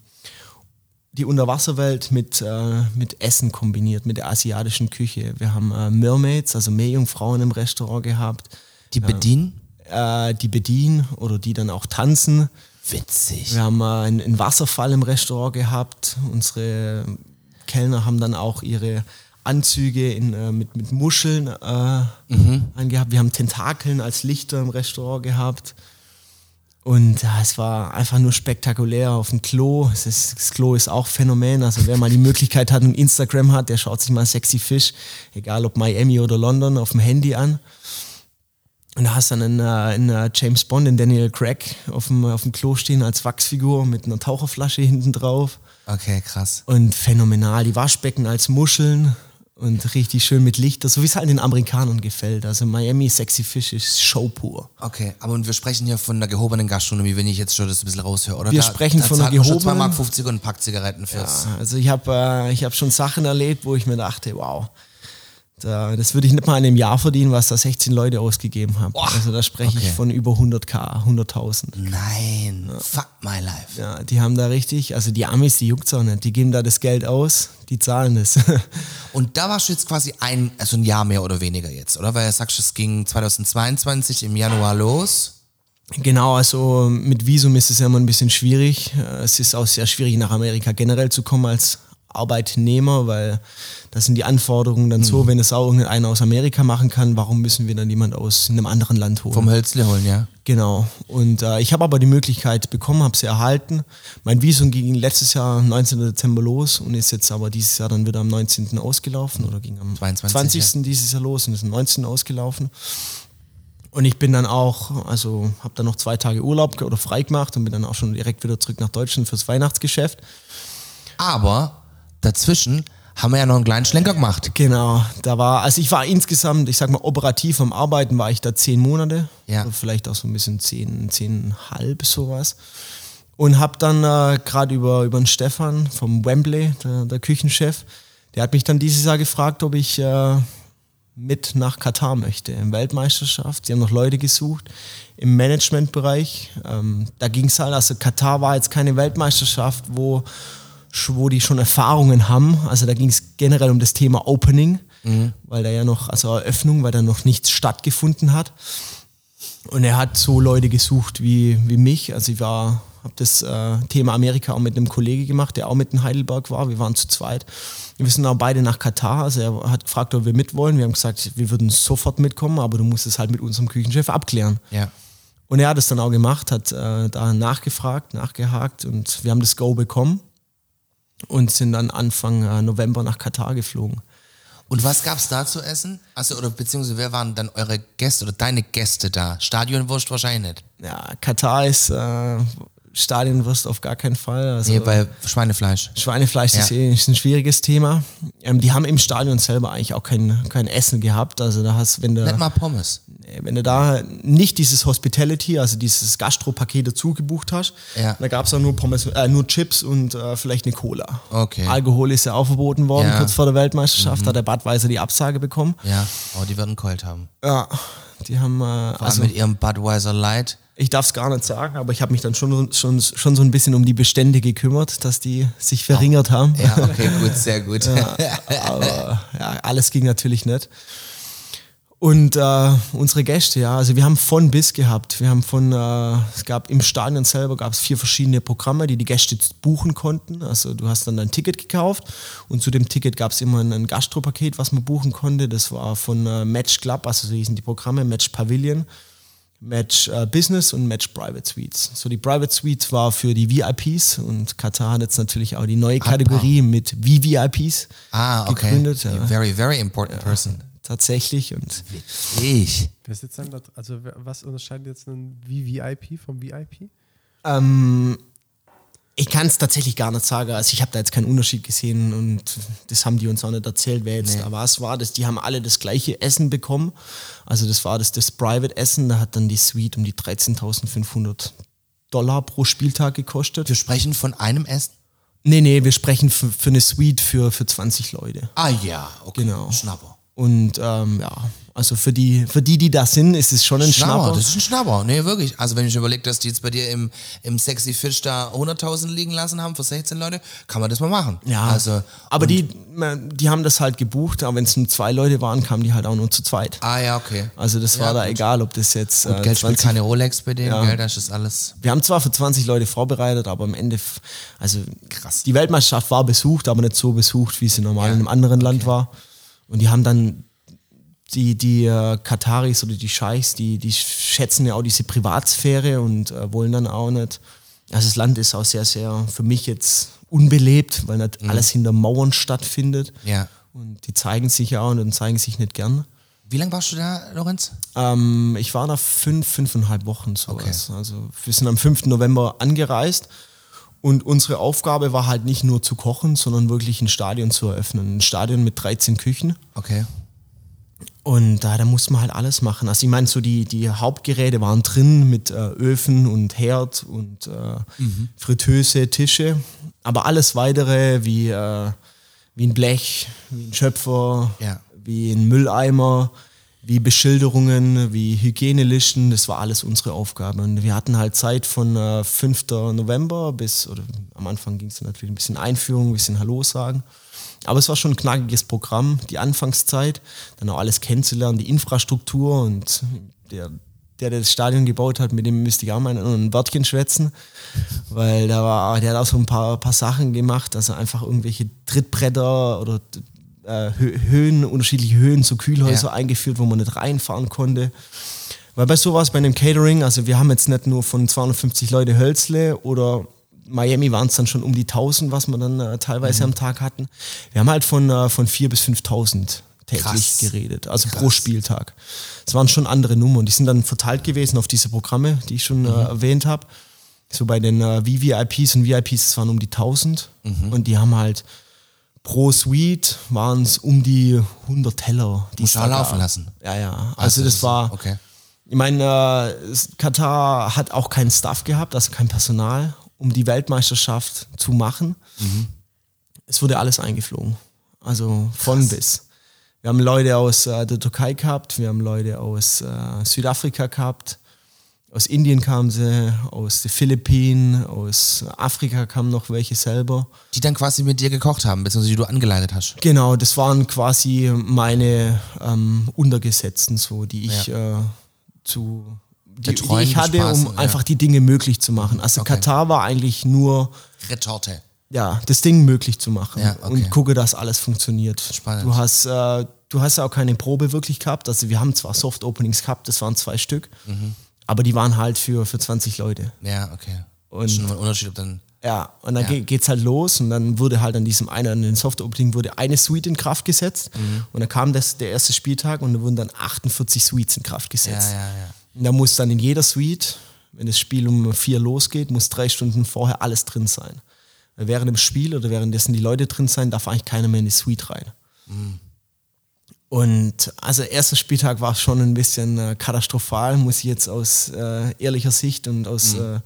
Speaker 4: die Unterwasserwelt mit, äh, mit Essen kombiniert, mit der asiatischen Küche. Wir haben äh, Mermaids, also Meerjungfrauen im Restaurant gehabt,
Speaker 3: Die bedienen?
Speaker 4: äh, die bedienen oder die dann auch tanzen.
Speaker 3: Witzig.
Speaker 4: Wir haben äh, einen, einen Wasserfall im Restaurant gehabt. Unsere Kellner haben dann auch ihre Anzüge in, äh, mit, mit Muscheln äh, angehabt. Wir haben Tentakeln als Lichter im Restaurant gehabt. Und ja, es war einfach nur spektakulär auf dem Klo. Ist, das Klo ist auch Phänomen. Also wer mal die Möglichkeit hat und Instagram hat, der schaut sich mal Sexy Fish, egal ob Miami oder London, auf dem Handy an. Und da hast du dann einen, äh, einen äh, James Bond, den Daniel Craig, auf dem, auf dem Klo stehen als Wachsfigur mit einer Taucherflasche hinten drauf.
Speaker 3: Okay, krass.
Speaker 4: Und phänomenal. Die Waschbecken als Muscheln und richtig schön mit Lichter, so wie es halt den Amerikanern gefällt. Also Miami Sexy Fish ist Show pur.
Speaker 3: Okay, aber und wir sprechen hier von einer gehobenen Gastronomie, wenn ich jetzt schon das ein bisschen raushöre, oder?
Speaker 4: Wir
Speaker 3: da,
Speaker 4: sprechen
Speaker 3: da
Speaker 4: von einer
Speaker 3: man schon
Speaker 4: gehobenen-
Speaker 3: 2,50 Mark und ein Pack Zigaretten fürs.
Speaker 4: Ja, also ich habe äh, ich hab schon Sachen erlebt, wo ich mir dachte, wow, das würde ich nicht mal in einem Jahr verdienen, was da 16 Leute ausgegeben haben. Also da spreche
Speaker 3: okay.
Speaker 4: ich von über 100k, 100.000.
Speaker 3: Nein, fuck my life.
Speaker 4: Ja, die haben da richtig, also die Amis, die juckt's auch nicht. Die geben da das Geld aus, die zahlen das.
Speaker 3: Und da warst du jetzt quasi ein, also ein Jahr mehr oder weniger jetzt, oder? Weil du sagst, es ging 2022 im Januar los.
Speaker 4: genau, also mit Visum ist es ja immer ein bisschen schwierig. Äh, Es ist auch sehr schwierig, nach Amerika generell zu kommen als Arbeitnehmer, weil das sind die Anforderungen dann so, wenn es auch irgendeiner aus Amerika machen kann, warum müssen wir dann jemand aus einem anderen Land holen?
Speaker 3: Vom Hölzle holen, ja.
Speaker 4: Genau. Und äh, ich habe aber die Möglichkeit bekommen, habe sie erhalten. Mein Visum ging letztes Jahr am 19. Dezember los und ist jetzt aber dieses Jahr dann wieder am 19. ausgelaufen oder ging am
Speaker 3: 22,
Speaker 4: 20. dieses Jahr los und ist am 19. ausgelaufen. Und ich bin dann auch, also habe dann noch zwei Tage Urlaub oder frei gemacht und bin dann auch schon direkt wieder zurück nach Deutschland fürs Weihnachtsgeschäft.
Speaker 3: Aber dazwischen haben wir ja noch einen kleinen Schlenker gemacht.
Speaker 4: Genau, da war, also ich war insgesamt, ich sag mal, operativ am Arbeiten war ich da zehn Monate.
Speaker 3: Ja.
Speaker 4: Oder Vielleicht auch so ein bisschen zehn, zehnhalb sowas. Und hab dann äh, gerade über, über den Stefan vom Wembley, der, der Küchenchef, der hat mich dann dieses Jahr gefragt, ob ich äh, mit nach Katar möchte, in Weltmeisterschaft. Sie haben noch Leute gesucht im Managementbereich. Ähm, da ging es halt, also Katar war jetzt keine Weltmeisterschaft, wo, wo die schon Erfahrungen haben. Also da ging es generell um das Thema Opening, weil da ja noch, also Eröffnung, weil da noch nichts stattgefunden hat. Und er hat so Leute gesucht wie, wie mich. Also ich war, habe das äh, Thema Amerika auch mit einem Kollege gemacht, der auch mit in Heidelberg war. Wir waren zu zweit. Wir sind auch beide nach Katar. Also er hat gefragt, ob wir mitwollen. Wir haben gesagt, wir würden sofort mitkommen, aber du musst es halt mit unserem Küchenchef abklären.
Speaker 3: Ja.
Speaker 4: Und er hat es dann auch gemacht, hat äh, da nachgefragt, nachgehakt und wir haben das Go bekommen und sind dann Anfang äh, November nach Katar geflogen.
Speaker 3: Und was gab's da zu essen? Also, oder beziehungsweise wer waren dann eure Gäste oder deine Gäste da? Stadionwurst wahrscheinlich nicht.
Speaker 4: Ja, Katar ist äh, Stadionwurst auf gar keinen Fall. Also,
Speaker 3: Nee, bei Schweinefleisch.
Speaker 4: Schweinefleisch ist,
Speaker 3: Ja.
Speaker 4: eh, ist ein schwieriges Thema. Ähm, die haben im Stadion selber eigentlich auch kein, kein Essen gehabt. Also da hast, wenn du,
Speaker 3: Nicht mal Pommes.
Speaker 4: wenn du da nicht dieses Hospitality, also dieses Gastro-Paket dazu gebucht hast,
Speaker 3: Ja.
Speaker 4: da gab es auch nur Pommes, äh, nur Chips und äh, vielleicht eine Cola.
Speaker 3: Okay.
Speaker 4: Alkohol ist ja auch verboten worden,
Speaker 3: Ja. Mhm.
Speaker 4: kurz vor der Weltmeisterschaft, hat der Budweiser die Absage bekommen.
Speaker 3: Ja, oh, die werden kalt haben.
Speaker 4: Ja, die haben, äh,
Speaker 3: also mit ihrem Budweiser Light.
Speaker 4: Ich darf es gar nicht sagen, aber ich habe mich dann schon, schon, schon so ein bisschen um die Bestände gekümmert, dass die sich verringert haben.
Speaker 3: Ja, okay, gut, sehr gut.
Speaker 4: aber ja, alles ging natürlich nicht. Und äh, unsere Gäste, ja, also wir haben von bis gehabt. Wir haben von, äh, es gab im Stadion selber gab es vier verschiedene Programme, die die Gäste buchen konnten. Also du hast dann ein Ticket gekauft und zu dem Ticket gab es immer ein, ein Gastropaket, was man buchen konnte. Das war von äh, Match Club, also so hießen die Programme, Match Pavilion. Match äh, Business und Match Private Suites. So die Private Suites war für die VIPs und Katar hat jetzt natürlich auch die neue Kategorie mit VVIPs
Speaker 3: Ah, okay.
Speaker 4: gegründet. Ja,
Speaker 3: Very, very important person.
Speaker 4: tatsächlich und
Speaker 3: Ich.
Speaker 2: Wer ist jetzt dann da, also was unterscheidet jetzt einen VVIP vom VIP?
Speaker 4: ähm, Ich kann es tatsächlich gar nicht sagen. Also ich habe da jetzt keinen Unterschied gesehen und das haben die uns auch nicht erzählt, wer jetzt
Speaker 3: Nee.
Speaker 4: da was war. Das, die haben alle das gleiche Essen bekommen. Also das war das, das Private Essen. Da hat dann die Suite um die 13.500 Dollar pro Spieltag gekostet.
Speaker 3: Wir sprechen von einem Essen?
Speaker 4: Nee, nee, wir sprechen für, für eine Suite für, für 20 Leute.
Speaker 3: Ah ja, okay.
Speaker 4: Genau.
Speaker 3: Schnapper.
Speaker 4: Und ähm, ja, also für die, für die, die da sind, ist es schon ein Schnapper.
Speaker 3: das ist ein Schnapper. Nee, wirklich. Also wenn ich überlege, dass die jetzt bei dir im, im Sexy Fish da 100.000 liegen lassen haben für 16 Leute, kann man das mal machen.
Speaker 4: Ja,
Speaker 3: Also,
Speaker 4: aber die, die haben das halt gebucht, aber wenn es nur zwei Leute waren, kamen die halt auch nur zu zweit.
Speaker 3: Ah ja, okay.
Speaker 4: Also das war
Speaker 3: Ja,
Speaker 4: da
Speaker 3: gut.
Speaker 4: egal, ob das jetzt
Speaker 3: Gut,
Speaker 4: äh,
Speaker 3: Geld spielt
Speaker 4: 20
Speaker 3: keine Rolex bei denen,
Speaker 4: Ja.
Speaker 3: Geld, das ist alles.
Speaker 4: Wir haben zwar für 20 Leute vorbereitet, aber am Ende, also krass. Die Weltmeisterschaft war besucht, aber nicht so besucht, wie sie normal
Speaker 3: Ja,
Speaker 4: in einem anderen Land war. Und die haben dann die, die äh, Kataris oder die Scheichs, die, die schätzen ja auch diese Privatsphäre und äh, wollen dann auch nicht. Also das Land ist auch sehr, sehr für mich jetzt unbelebt, weil nicht alles hinter Mauern stattfindet.
Speaker 3: Mhm. Ja.
Speaker 4: Und die zeigen sich ja auch und zeigen sich nicht gern.
Speaker 3: Wie lange warst du da, Lorenz?
Speaker 4: Ähm, ich war da fünf, fünfeinhalb Wochen sowas. Also wir sind am 5. November angereist und unsere Aufgabe war halt nicht nur zu kochen, sondern wirklich ein Stadion zu eröffnen. Ein Stadion mit 13 Küchen.
Speaker 3: Okay.
Speaker 4: Und da, da musste man halt alles machen. Also ich meine, so die, die Hauptgeräte waren drin mit äh, Öfen und Herd und äh, Fritteuse, Tische. Aber alles weitere wie, äh, wie ein Blech, wie ein Schöpfer,
Speaker 3: Ja.
Speaker 4: wie ein Mülleimer, wie Beschilderungen, wie Hygienelisten, das war alles unsere Aufgabe. Und wir hatten halt Zeit von äh, 5. November bis, oder am Anfang ging es natürlich ein bisschen Einführung, ein bisschen Hallo sagen. Aber es war schon ein knackiges Programm, die Anfangszeit, dann auch alles kennenzulernen, die Infrastruktur und der, der der das Stadion gebaut hat, mit dem müsste ich auch mal ein Wörtchen schwätzen, weil da war, der hat auch so ein paar, paar Sachen gemacht, also einfach irgendwelche Trittbretter oder äh, Hö- Höhen, unterschiedliche Höhen, so Kühlhäuser
Speaker 3: Ja.
Speaker 4: eingeführt, wo man nicht reinfahren konnte. Weil bei sowas, bei einem Catering, also wir haben jetzt nicht nur von 250 Leute Hölzle oder Miami waren es dann schon um die 1000, was wir dann äh, teilweise am Tag hatten. Wir haben halt von, äh, von 4.000 bis 5.000 täglich
Speaker 3: Krass.
Speaker 4: geredet, also pro Spieltag. Es waren schon andere Nummern, die sind dann verteilt gewesen auf diese Programme, die ich schon äh, erwähnt habe. So bei den äh, VVIPs und VIPs, das waren um die 1000 und die haben halt pro Suite waren es um die 100 Teller. Die
Speaker 3: Musst du
Speaker 4: da
Speaker 3: laufen lassen.
Speaker 4: Ja, ja. Also,
Speaker 3: Also
Speaker 4: das
Speaker 3: das-
Speaker 4: war.
Speaker 3: okay.
Speaker 4: Ich meine, äh, Katar hat auch keinen Staff gehabt, also kein Personal, um die Weltmeisterschaft zu machen. Es wurde alles eingeflogen. Also von bis. Wir haben Leute aus äh, der Türkei gehabt, wir haben Leute aus äh, Südafrika gehabt, aus Indien kamen sie, aus den Philippinen, aus Afrika kamen noch welche selber.
Speaker 3: Die dann quasi mit dir gekocht haben, beziehungsweise die du angeleitet hast.
Speaker 4: Genau, das waren quasi meine ähm, Untergesetzten, so die ich äh, zu die, die
Speaker 3: Betreuen,
Speaker 4: ich hatte,
Speaker 3: bespaßen,
Speaker 4: um
Speaker 3: ja.
Speaker 4: einfach die Dinge möglich zu machen. Also
Speaker 3: Okay.
Speaker 4: Katar war eigentlich nur
Speaker 3: Retorte.
Speaker 4: ja das Ding möglich zu machen
Speaker 3: Ja, okay.
Speaker 4: und gucke, dass alles funktioniert.
Speaker 3: Spannend.
Speaker 4: Du hast äh, du hast ja auch keine Probe wirklich gehabt. Also wir haben zwar Soft Openings gehabt, das waren zwei Stück,
Speaker 3: Mhm.
Speaker 4: Aber die waren halt für für 20 Leute.
Speaker 3: Ja, okay.
Speaker 4: Und-
Speaker 3: Schon ein Unterschied, ob dann.
Speaker 4: Ja, und dann
Speaker 3: Ja.
Speaker 4: ge- geht's halt los und dann wurde halt an diesem einen, an den Soft-Opening wurde eine Suite in Kraft gesetzt
Speaker 3: Mhm.
Speaker 4: und dann kam das, der erste Spieltag und da wurden dann 48 Suites in Kraft
Speaker 3: Ja,
Speaker 4: gesetzt.
Speaker 3: ja, ja.
Speaker 4: Und da muss dann in jeder Suite, wenn das Spiel um vier losgeht, muss drei Stunden vorher alles drin sein. Während dem Spiel oder währenddessen die Leute drin sein, darf eigentlich keiner mehr in die Suite rein. Und also erster Spieltag war schon ein bisschen äh, katastrophal, muss ich jetzt aus äh, ehrlicher Sicht und aus, äh,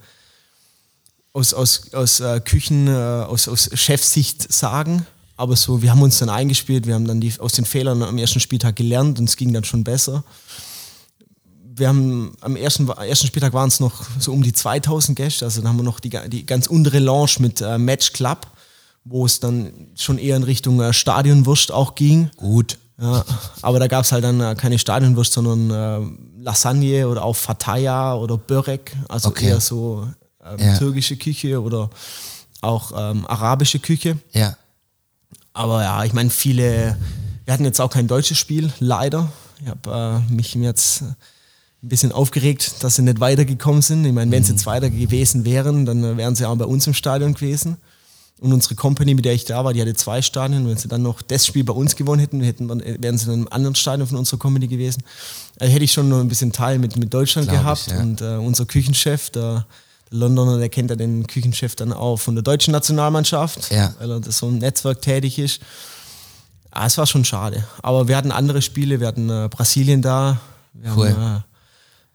Speaker 4: aus, aus, aus äh, Küchen, äh, aus, aus Chefsicht sagen. Aber so, wir haben uns dann eingespielt, wir haben dann die, aus den Fehlern am ersten Spieltag gelernt und es ging dann schon besser. Wir haben am ersten, ersten Spieltag waren es noch so um die 2000 Gäste, also dann haben wir noch die, die ganz untere Lounge mit äh, Match Club, wo es dann schon eher in Richtung Stadionwurst auch ging.
Speaker 3: Gut.
Speaker 4: Ja, aber da gab es halt dann äh, keine Stadionwurst, sondern äh, Lasagne oder auch Fataya oder Börek, also
Speaker 3: Okay.
Speaker 4: eher so ähm,
Speaker 3: Ja.
Speaker 4: türkische Küche oder auch ähm, arabische Küche.
Speaker 3: Ja.
Speaker 4: Aber ja, ich meine, viele, wir hatten jetzt auch kein deutsches Spiel, leider. Ich habe äh, mich jetzt ein bisschen aufgeregt, dass sie nicht weitergekommen sind. Ich meine, wenn sie jetzt weiter gewesen wären, dann äh, wären sie auch bei uns im Stadion gewesen. Und unsere Company, mit der ich da war, die hatte zwei Stadien. Und wenn sie dann noch das Spiel bei uns gewonnen hätten, hätten äh, wären sie dann im anderen Stadion von unserer Company gewesen. Also hätte ich schon noch ein bisschen Teil mit, mit Deutschland
Speaker 3: Glaub ich,
Speaker 4: gehabt.
Speaker 3: ja.
Speaker 4: Und äh, unser Küchenchef, der, der Londoner, der kennt ja den Küchenchef dann auch von der deutschen Nationalmannschaft,
Speaker 3: Ja.
Speaker 4: weil er das so im Netzwerk tätig ist. Ah, es war schon schade. Aber wir hatten andere Spiele, wir hatten äh, Brasilien da, wir
Speaker 3: Cool.
Speaker 4: haben, äh,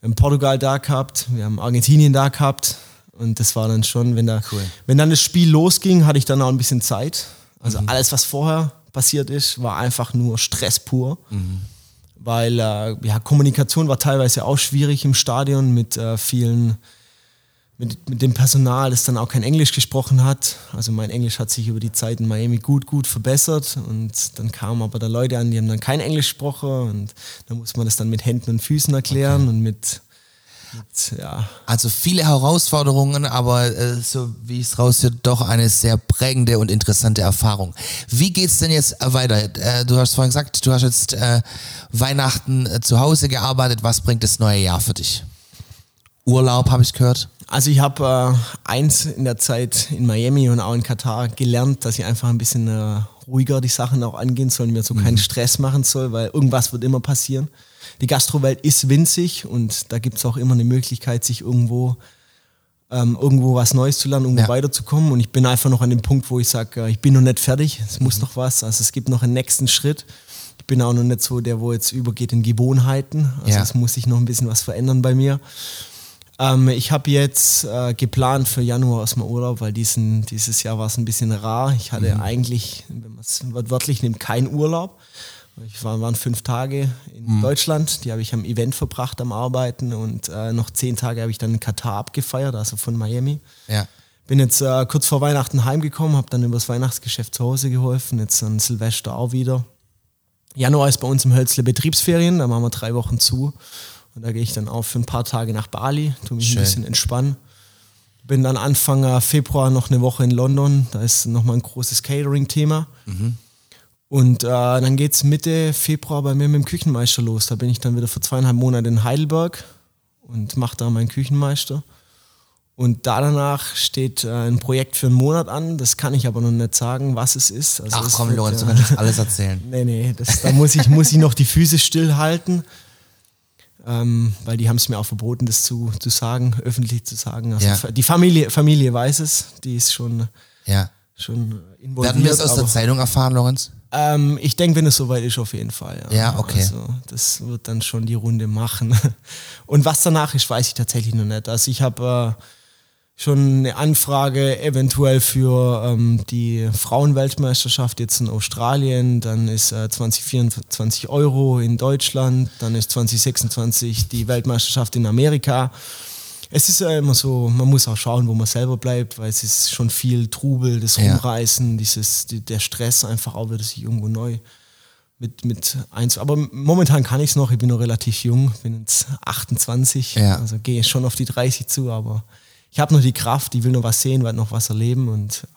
Speaker 4: wir haben Portugal da gehabt, wir haben Argentinien da gehabt. Und das war dann schon, wenn, da,
Speaker 3: Cool.
Speaker 4: wenn dann das Spiel losging, hatte ich dann auch ein bisschen Zeit. Also alles, was vorher passiert ist, war einfach nur Stress pur. Weil äh, ja, Kommunikation war teilweise auch schwierig im Stadion mit äh, vielen, mit, mit dem Personal, das dann auch kein Englisch gesprochen hat. Also mein Englisch hat sich über die Zeit in Miami gut, gut verbessert. Und dann kamen aber da Leute an, die haben dann kein Englisch gesprochen. Und dann muss man das dann mit Händen und Füßen erklären und mit, mit ja,
Speaker 3: Also viele Herausforderungen, aber äh, so wie es raushört, doch eine sehr prägende und interessante Erfahrung. Wie geht's denn jetzt äh, weiter? Äh, du hast vorhin gesagt, du hast jetzt äh, Weihnachten äh, zu Hause gearbeitet. Was bringt das neue Jahr für dich? Urlaub, habe ich gehört.
Speaker 4: Also ich habe äh, eins in der Zeit in Miami und auch in Katar gelernt, dass ich einfach ein bisschen ruhiger die Sachen auch angehen soll, mir so keinen Stress machen soll, weil irgendwas wird immer passieren. Die Gastrowelt ist winzig und da gibt es auch immer eine Möglichkeit, sich irgendwo ähm, irgendwo was Neues zu lernen, irgendwo
Speaker 3: Ja.
Speaker 4: weiterzukommen. Und ich bin einfach noch an dem Punkt, wo ich sage, äh, ich bin noch nicht fertig, es muss noch was. Also es gibt noch einen nächsten Schritt. Ich bin auch noch nicht so der, wo jetzt übergeht in Gewohnheiten. Also
Speaker 3: Ja.
Speaker 4: es muss sich noch ein bisschen was verändern bei mir. Ähm, ich habe jetzt äh, geplant für Januar erstmal Urlaub, weil diesen, dieses Jahr war es ein bisschen rar. Ich hatte eigentlich, wenn man es wörtlich nimmt, keinen Urlaub. Ich war, waren fünf Tage in Deutschland, die habe ich am Event verbracht, am Arbeiten und äh, noch zehn Tage habe ich dann in Katar abgefeiert, also von Miami.
Speaker 3: Ja.
Speaker 4: Bin jetzt äh, kurz vor Weihnachten heimgekommen, habe dann über das Weihnachtsgeschäft zu Hause geholfen, jetzt an Silvester auch wieder. Januar ist bei uns im Hölzle Betriebsferien, da machen wir drei Wochen zu. Und da gehe ich dann auch für ein paar Tage nach Bali, tu mich
Speaker 3: Schön.
Speaker 4: ein bisschen entspannen. Bin dann Anfang äh, Februar noch eine Woche in London, da ist nochmal ein großes Catering-Thema. Und äh, dann geht es Mitte Februar bei mir mit dem Küchenmeister los. Da bin ich dann wieder für zweieinhalb Monate in Heidelberg und mache da meinen Küchenmeister. Und da danach steht äh, ein Projekt für einen Monat an. Das kann ich aber noch nicht sagen, was es ist. Also
Speaker 3: Ach komm, Lorenz, du kannst alles erzählen.
Speaker 4: Nee, nee, das, da muss ich, muss ich noch die Füße stillhalten. Ähm, weil die haben es mir auch verboten, das zu, zu sagen, öffentlich zu sagen. Also
Speaker 3: Ja.
Speaker 4: Die Familie, Familie weiß es, die ist schon,
Speaker 3: Ja.
Speaker 4: schon involviert.
Speaker 3: Werden wir es aus der Zeitung erfahren, Lorenz?
Speaker 4: Ähm, ich denke, wenn es soweit ist, auf jeden Fall. Ja,
Speaker 3: Ja, okay.
Speaker 4: Also, das wird dann schon die Runde machen. Und was danach ist, weiß ich tatsächlich noch nicht. Also ich habe äh, schon eine Anfrage eventuell für ähm, die Frauenweltmeisterschaft jetzt in Australien. Dann ist äh, 2024 Euro in Deutschland. Dann ist 2026 die Weltmeisterschaft in Amerika. Es ist ja immer so, man muss auch schauen, wo man selber bleibt, weil es ist schon viel Trubel, das
Speaker 3: Ja.
Speaker 4: Rumreißen, dieses, die, der Stress einfach auch wieder sich irgendwo neu mit, mit eins. Aber momentan kann ich es noch, ich bin noch relativ jung, bin jetzt 28,
Speaker 3: Ja.
Speaker 4: also gehe schon auf die 30 zu, aber ich habe noch die Kraft, ich will noch was sehen, will noch was erleben und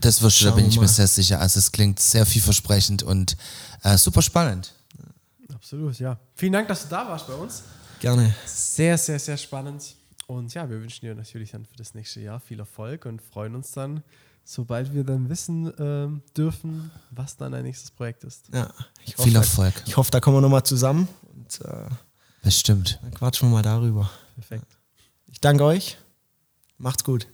Speaker 3: Das wirst du, da bin ich mir sehr sicher. Also es klingt sehr vielversprechend und äh, super spannend.
Speaker 2: Absolut, ja. Vielen Dank, dass du da warst bei uns.
Speaker 4: gerne.
Speaker 2: Sehr, sehr, sehr spannend. Und ja, wir wünschen dir natürlich dann für das nächste Jahr viel Erfolg und freuen uns dann, sobald wir dann wissen ähm, dürfen, was dann dein nächstes Projekt ist.
Speaker 4: Ja, ich
Speaker 3: Viel Erfolg.
Speaker 4: Ich hoffe, da kommen wir nochmal zusammen und äh,
Speaker 3: Bestimmt.
Speaker 4: dann quatschen wir mal darüber.
Speaker 2: Perfekt.
Speaker 4: Ich danke euch, macht's gut.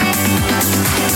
Speaker 1: Música